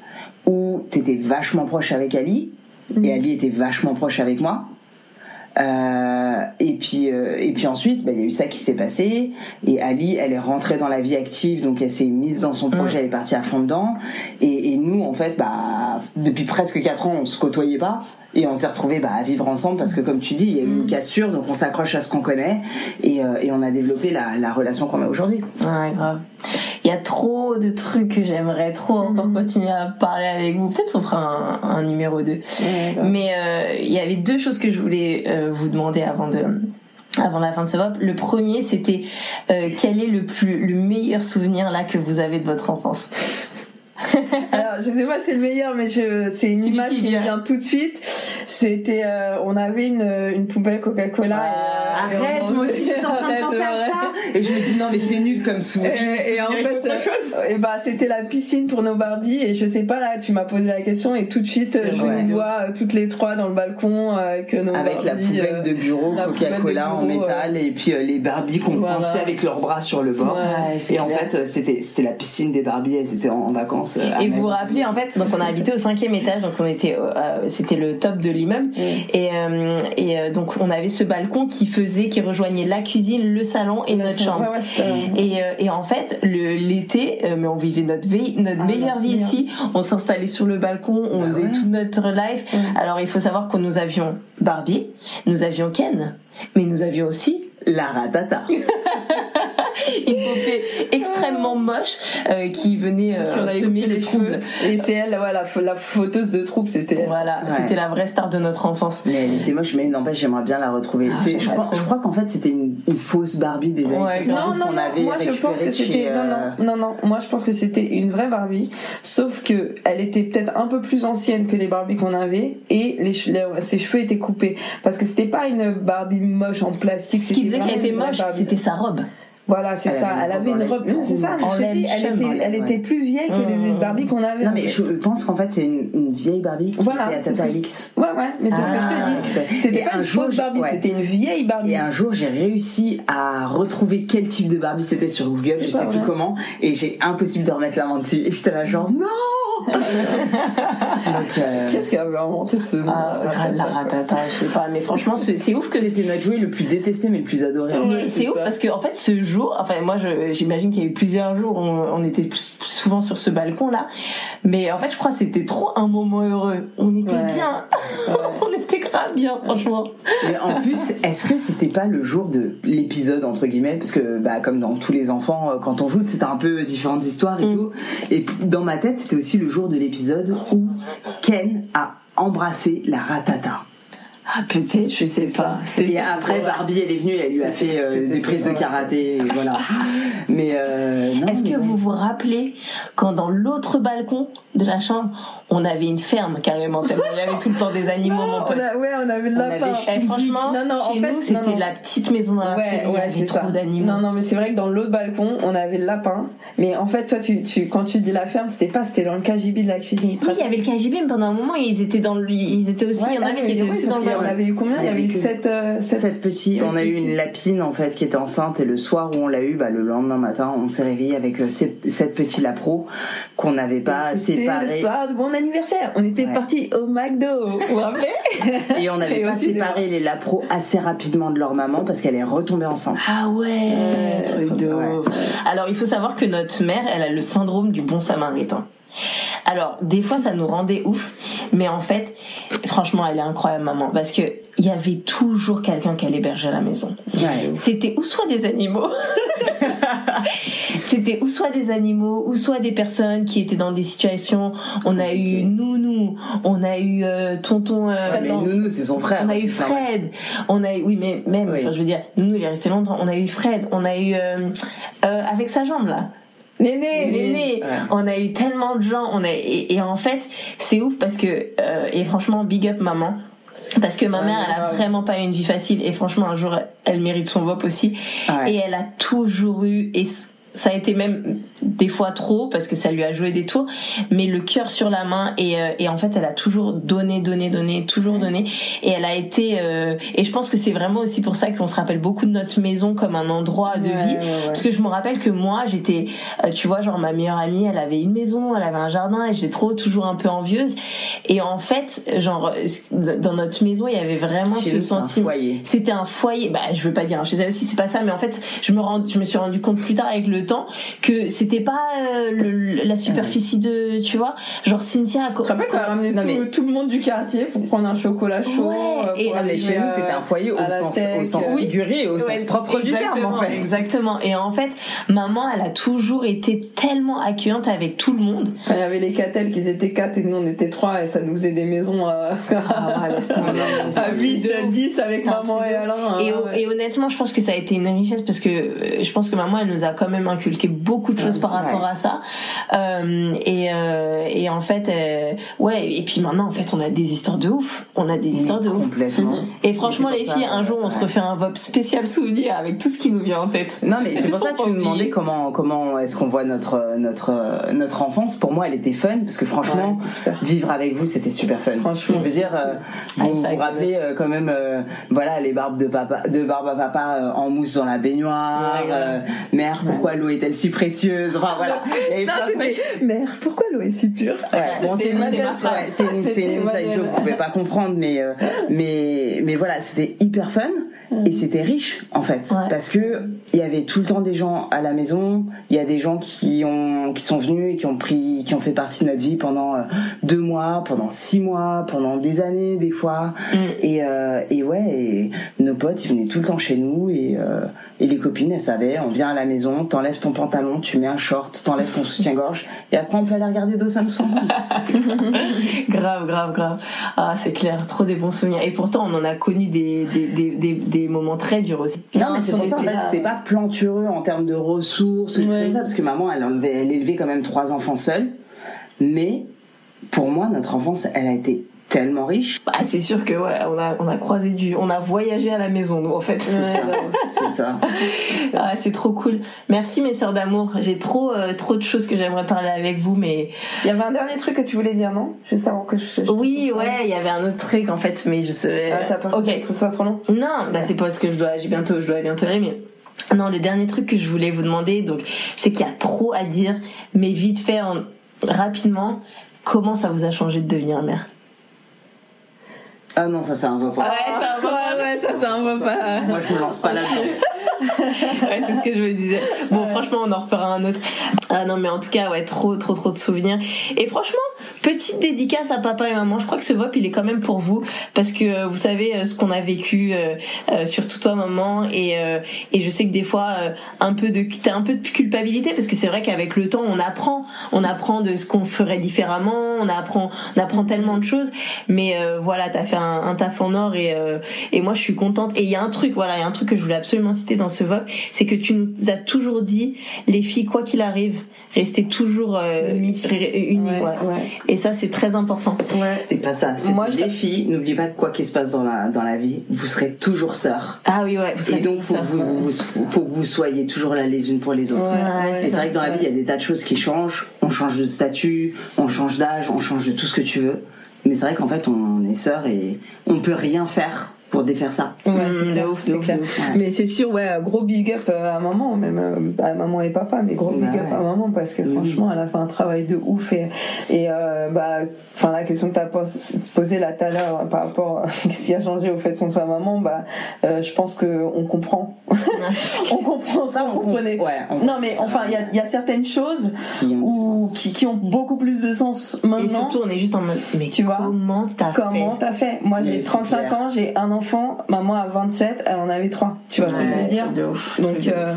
où t'étais vachement proche avec Ali mmh. et Ali était vachement proche avec moi euh, et puis euh, et puis ensuite, bah, il y a eu ça qui s'est passé. Et Ali, elle est rentrée dans la vie active, donc elle s'est mise dans son projet, mmh. elle est partie à fond dedans. Et, et nous, en fait, bah depuis presque quatre ans, on se côtoyait pas. Et on s'est retrouvés bah, à vivre ensemble parce que comme tu dis, il y a eu une cassure, donc on s'accroche à ce qu'on connaît et, euh, et, on a développé la, la relation qu'on a aujourd'hui. Ouais, grave. Il y a trop de trucs que j'aimerais trop encore mmh. continuer à parler avec vous. Peut-être on fera un, un numéro 2. Ouais, Mais euh, il y avait deux choses que je voulais euh, vous demander avant de avant la fin de ce VOP. Le premier, c'était euh, quel est le plus le meilleur souvenir là que vous avez de votre enfance? [laughs] Alors, je sais pas, c'est le meilleur, mais je, c'est une image qui, vient tout de suite. C'était, euh, on avait une, une poubelle Coca-Cola. Ah, et, arrête, moi aussi j'étais en train de [laughs] penser à ça. Et je me dis non, mais c'est nul comme souvenir. Et, et en fait, et bah c'était la piscine pour nos Barbies. Et je sais pas là, tu m'as posé la question et tout de suite je vrai. nous vois euh, toutes les trois dans le balcon avec nos avec Barbies, la poubelle de bureau Coca-Cola en métal et puis euh, les Barbies qu'on voilà. pensait avec leurs bras sur le bord. Ouais, et clair. en fait, c'était c'était la piscine des Barbies. Elles étaient en vacances. Et vous vous rappelez en fait, donc on a habité au cinquième étage, donc on était, euh, c'était le top de l'immeuble, mm. et, euh, et euh, donc on avait ce balcon qui faisait, qui rejoignait la cuisine, le salon et notre chambre. Ouais, ouais, et, euh, et en fait, l'été, euh, mais on vivait notre vie, notre ah, meilleure vie ici. On s'installait sur le balcon, on bah faisait ouais. toute notre life. Alors il faut savoir que nous avions Barbie, nous avions Ken, mais nous avions aussi la ratata. [laughs] [laughs] il faut faire extrêmement moche euh, qui venait euh, Qui semer coupé les troubles. cheveux. Et c'est elle, ouais, la, la fauteuse de troupe, c'était elle. Voilà, Ouais. c'était la vraie star de notre enfance. Mais elle était moche, mais n'empêche, j'aimerais bien la retrouver. Ah, je, crois qu'en fait, c'était une, une fausse Barbie des années Ouais, 70 Non, non, qu'on non, avait moi je pense que c'était chez, non, euh, non, non, non, moi je pense que c'était une vraie Barbie, sauf que elle était peut-être un peu plus ancienne que les Barbies qu'on avait et les, les- ses cheveux étaient coupés parce que c'était pas une Barbie moche en plastique. Ce qui faisait qu'elle était une moche, c'était sa robe. Voilà, c'est Elle ça. avait une Elle avait robe une robe. C'est ça. En je dis, elle était, elle était plus vieille que les Mmh. Barbies qu'on avait. Non, mais je pense qu'en fait, c'est une, une vieille Barbie qui Voilà, était à c'est Tata. Ouais, ouais, mais c'est ce que Ah. je te dis. C'était Et pas un une jour, fausse Barbie, ouais. c'était une vieille Barbie. Et un jour, j'ai réussi à retrouver quel type de Barbie c'était sur Google, je sais plus comment, et j'ai impossible de remettre la main dessus. Et j'étais là genre non. Donc, euh, Qu'est-ce qu'elle avait inventé ce nom Ah, la ratata, je sais pas, mais franchement, c'est ouf que c'était notre jouet le plus détesté mais le plus adoré. Ouais, Mais c'est c'est ouf ça. parce que en fait ce jour, enfin moi j'imagine qu'il y a eu plusieurs jours, on, on était plus- souvent sur ce balcon là, mais en fait je crois que c'était trop un moment heureux. On était Ouais. bien, [laughs] on était grave bien franchement. Mais en plus, est-ce que c'était pas le jour de l'épisode entre guillemets? Parce que bah comme dans tous les enfants euh, quand on joue c'était un peu différentes histoires et Mm. tout. Et dans ma tête c'était aussi le jour de l'épisode où Ken a embrassé la ratata. Ah peut-être, je sais pas. C'était- Et après Barbie elle est venue, elle lui a fait euh, des prises de karaté, et voilà. Mais euh, non, Est-ce que ouais. vous vous rappelez quand dans l'autre balcon de la chambre, on avait une ferme carrément il y avait tout le temps des animaux mon on pote. a, ouais, on avait le On lapin. avait Et franchement, non, non, en chez fait, nous, c'était non, non. la petite maison dans laquelle Ouais, il y ouais, avait c'est ça. trop d'animaux. Non, non, mais c'est vrai que dans l'autre balcon, on avait le lapin. Mais en fait, toi, tu, tu, quand tu dis la ferme, c'était pas, c'était dans le KGB de la cuisine. Oui, il y avait le KGB, mais pendant un moment, ils étaient dans le, ils étaient aussi, il y en Ouais, avait qui étaient aussi dans le jardin. avait eu combien? Il y avait eu que 7 euh, sept- Sept petits, sept on a eu une lapine en fait qui était enceinte et le soir où on l'a eu, bah, le lendemain matin, on s'est réveillé avec euh, sept, sept petits lapros qu'on n'avait pas C'était le séparés soir de mon anniversaire. On était Ouais. partis au McDo. Vous vous rappelez? [laughs] Et on n'avait pas séparé les lapros assez rapidement de leur maman parce qu'elle est retombée enceinte. Ah ouais, truc de ouf. Alors, il faut savoir que notre mère, elle a le syndrome du bon samaritain. Alors, des fois, ça nous rendait ouf, mais en fait, franchement, elle est incroyable, maman, parce que il y avait toujours quelqu'un qui allait héberger à la maison. Ouais. C'était ou soit des animaux, [laughs] c'était ou soit des animaux, ou soit des personnes qui étaient dans des situations. On a eu Nounou, on a eu euh, Tonton. euh, Ouais, mais non, Nounou, c'est son frère. on a eu. Fred, on a eu, oui, mais même, Oui. enfin, je veux dire, Nounou, il est resté longtemps. On a eu Fred, on a eu euh, euh, avec sa jambe là. Néné Néné, Ouais. on a eu tellement de gens, on a et, et en fait c'est ouf parce que euh, et franchement big up maman. Parce que ma Ouais, mère elle a vraiment pas eu une vie facile. Et franchement un jour elle mérite son VOP aussi. Et elle a toujours eu et c- ça a été même des fois trop parce que ça lui a joué des tours. Mais le cœur sur la main et, euh, et en fait elle a toujours donné donné donné toujours donné. Et elle a été euh, et je pense que c'est vraiment aussi pour ça qu'on se rappelle beaucoup de notre maison comme un endroit de Ouais, vie. ouais, ouais. parce que je me rappelle que moi j'étais euh, tu vois genre ma meilleure amie elle avait une maison elle avait un jardin et j'étais trop toujours un peu envieuse. Et en fait genre euh, dans notre maison il y avait vraiment Chez ce nous, sentiment. c'était un foyer. Bah je veux pas dire chez elle aussi c'est pas ça mais en fait je me rends je me suis rendu compte plus tard avec le temps que c'était pas euh, le- la superficie de tu vois genre Cynthia a Tu te rappelles quand elle ramenait Non, tout, mais- tout le monde du quartier pour prendre un chocolat chaud Ouais, euh, et- aller chez nous, euh, c'était un foyer au à sens, tech. au sens figuré au Ouais, sens propre du terme, exactement, en fait. Exactement. Et en fait, maman, elle a toujours été tellement accueillante avec tout le monde. Quand il y avait les Catel qui étaient 4 et nous on était 3 et ça nous faisait des maisons à, Ah ouais, [laughs] laisse tomber. C'est un à truc 8, de ouf. 10 avec maman et. Alain. Et, hein, et honnêtement, je pense que ça a été une richesse parce que je pense que maman, elle nous a quand même inculqué beaucoup de choses Ouais, par rapport à ça. Euh, et, euh, et en fait, euh, ouais. Et puis maintenant, en fait, on a des histoires de ouf. On a des histoires de ouf. Complètement. [laughs] Et franchement, les filles, ça, un jour, on se refait un VOP spécial souvenir avec tout ce qui nous vient en tête. Non mais c'est pour [laughs] ça que tu me demandais comment comment est-ce qu'on voit notre notre notre enfance. Pour moi, elle était fun parce que franchement, Ouais, vivre avec vous, c'était super fun. Franchement, je veux dire, vous vous rappelez quand même, voilà, les barbes de papa, de barbe à papa en mousse dans la baignoire. Mère, pourquoi l'eau est-elle si précieuse? Enfin voilà. Il y avait Non, plein de trucs. c'était Mère, pourquoi l'eau est si pure? Ouais, bon, c'est une, c'est une, une joke, vous pouvez pas comprendre, mais, euh, mais, mais voilà, c'était hyper fun. Et c'était riche en fait Ouais. parce que il y avait tout le temps des gens à la maison il y a des gens qui ont qui sont venus et qui ont pris qui ont fait partie de notre vie pendant euh, deux mois pendant six mois pendant des années des fois Mm. et euh, et ouais et nos potes ils venaient tout le temps chez nous et euh, et les copines elles savaient on vient à la maison t'enlèves ton pantalon tu mets un short t'enlèves ton soutien-gorge et après on peut aller regarder Dawson ensemble [laughs] grave, grave, grave. Ah, c'est clair, trop des bons souvenirs. Et pourtant, on en a connu des, des, des, des, des moments très durs aussi. Non, mais pour ça, en fait, c'était pas plantureux en termes de ressources, Ouais. comme ça, parce que maman, elle, enlevait- elle élevait quand même trois enfants seuls. Mais, pour moi, notre enfance, elle a été tellement riche. Ah, c'est sûr que ouais, on a, on a croisé du, on a voyagé à la maison, nous, en fait. C'est ça. [laughs] C'est ça. Ah, c'est trop cool. Merci mes sœurs d'amour. J'ai trop, euh, trop de choses que j'aimerais parler avec vous, mais Il y avait un dernier truc que tu voulais dire, non? Juste avant que je. je- oui, ouais, il y avait un autre truc en fait, mais je sais. Ah, T'as peur ok. que ce soit trop long? Non, bah c'est parce que je dois, j'ai bientôt, je dois bientôt aller, mais non, le dernier truc que je voulais vous demander, donc, c'est qu'il y a trop à dire, mais vite fait, en- rapidement, comment ça vous a changé de devenir mère? Ah non, ça, c'est un va pas. Ouais, ça va, ouais, ça, ça en va pas. Moi, je me lance pas là-dedans. [laughs] ouais, c'est ce que je me disais. Bon, franchement, on en refera un autre. Ah non, mais en tout cas, ouais, trop, trop, trop de souvenirs. Et franchement, petite dédicace à papa et maman. Je crois que ce VOP, il est quand même pour vous. Parce que euh, vous savez euh, ce qu'on a vécu, euh, euh, surtout toi, maman. Et, euh, et je sais que des fois, euh, un peu de, t'as un peu de culpabilité. Parce que c'est vrai qu'avec le temps, on apprend. On apprend de ce qu'on ferait différemment. On apprend, on apprend tellement de choses. Mais voilà, t'as fait un, un taf en or. Et, et moi, je suis contente. Et il y a un truc, voilà, il y a un truc que je voulais absolument citer dans ce VOP. C'est que tu nous as toujours dit, les filles, quoi qu'il arrive, restez toujours euh, Ouais, ouais. Et ça, c'est très important. Ouais. C'est pas ça. C'est Moi, je- les filles, n'oubliez pas que quoi qu'il se passe dans la, dans la vie, vous serez toujours sœurs. Ah oui, ouais. Vous serez Et donc, faut, vous, vous- faut que vous soyez toujours là les unes pour les autres. Ouais, ouais, Et c'est vrai que dans la vie, il y a des tas de choses qui changent. On change de statut, on change d'âge, on change de tout ce que tu veux. Mais c'est vrai qu'en fait, on est sœurs et on peut rien faire pour défaire ça. Ouais, c'est clair, ouf, ouf, clair. de ouf. Ouais. Mais c'est sûr, ouais, gros big up euh, à maman, même euh, à maman et papa, mais gros Bah big up ouais. à maman parce que Oui. franchement, elle a fait un travail de ouf et, et euh, bah, enfin la question que t'as pos- posée là tout à l'heure par rapport [laughs] à ce qui a changé au fait qu'on soit maman, bah, euh, je pense que on comprend, [laughs] on comprend ça, on comprenait. Ouais, on- Non mais enfin, il y a, il y a certaines choses qui ont où, qui, qui ont beaucoup plus de sens Et maintenant. surtout, on est juste en mode, mais Tu vois, comment t'as fait Comment t'as fait Moi j'ai Mais c'est 35 clair. ans, j'ai un enfant, maman a 27, elle en avait 3. Tu vois ce que je veux dire de ouf, Donc de euh,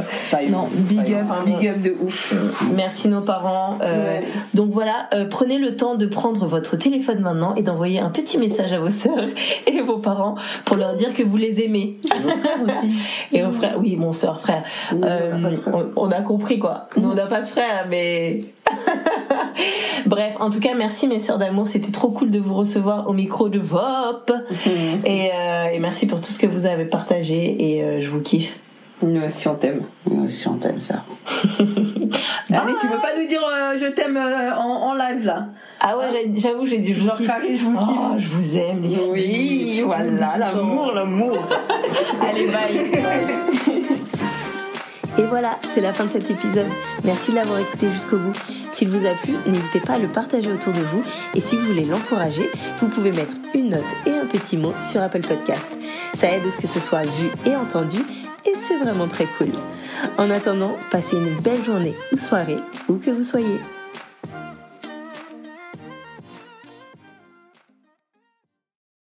non, big up, big up de ouf. Merci nos parents. Euh, Ouais. Donc voilà, euh, prenez le temps de prendre votre téléphone maintenant et d'envoyer un petit message à vos sœurs [laughs] et vos parents pour leur dire que vous les aimez. [laughs] aussi. Et vos frères, oui, mon sœur, frère. Oui, Euh, on frère. on, on a compris quoi. Nous on n'a pas de frère, mais [laughs] bref. En tout cas, merci mes sœurs d'amour. C'était trop cool de vous recevoir au micro de VOP. [laughs] Et, euh, et merci pour tout ce que vous avez partagé. Et euh, je vous kiffe. Nous aussi on t'aime. Moi aussi, on t'aime ça. [laughs] Allez, tu veux pas nous dire euh, je t'aime euh, en, en live là? Ah ouais, j'ai- j'avoue, j'ai dit je vous Genre kiffe. Je vous kiffe. Oh, je vous aime les filles. Oui, voilà, l'amour, l'amour. Allez, bye. Et voilà, c'est la fin de cet épisode. Merci de l'avoir écouté jusqu'au bout. S'il vous a plu, n'hésitez pas à le partager autour de vous. Et si vous voulez l'encourager, vous pouvez mettre une note et un petit mot sur Apple Podcast. Ça aide à ce que ce soit vu et entendu. Et c'est vraiment très cool. En attendant, passez une belle journée ou soirée, où que vous soyez.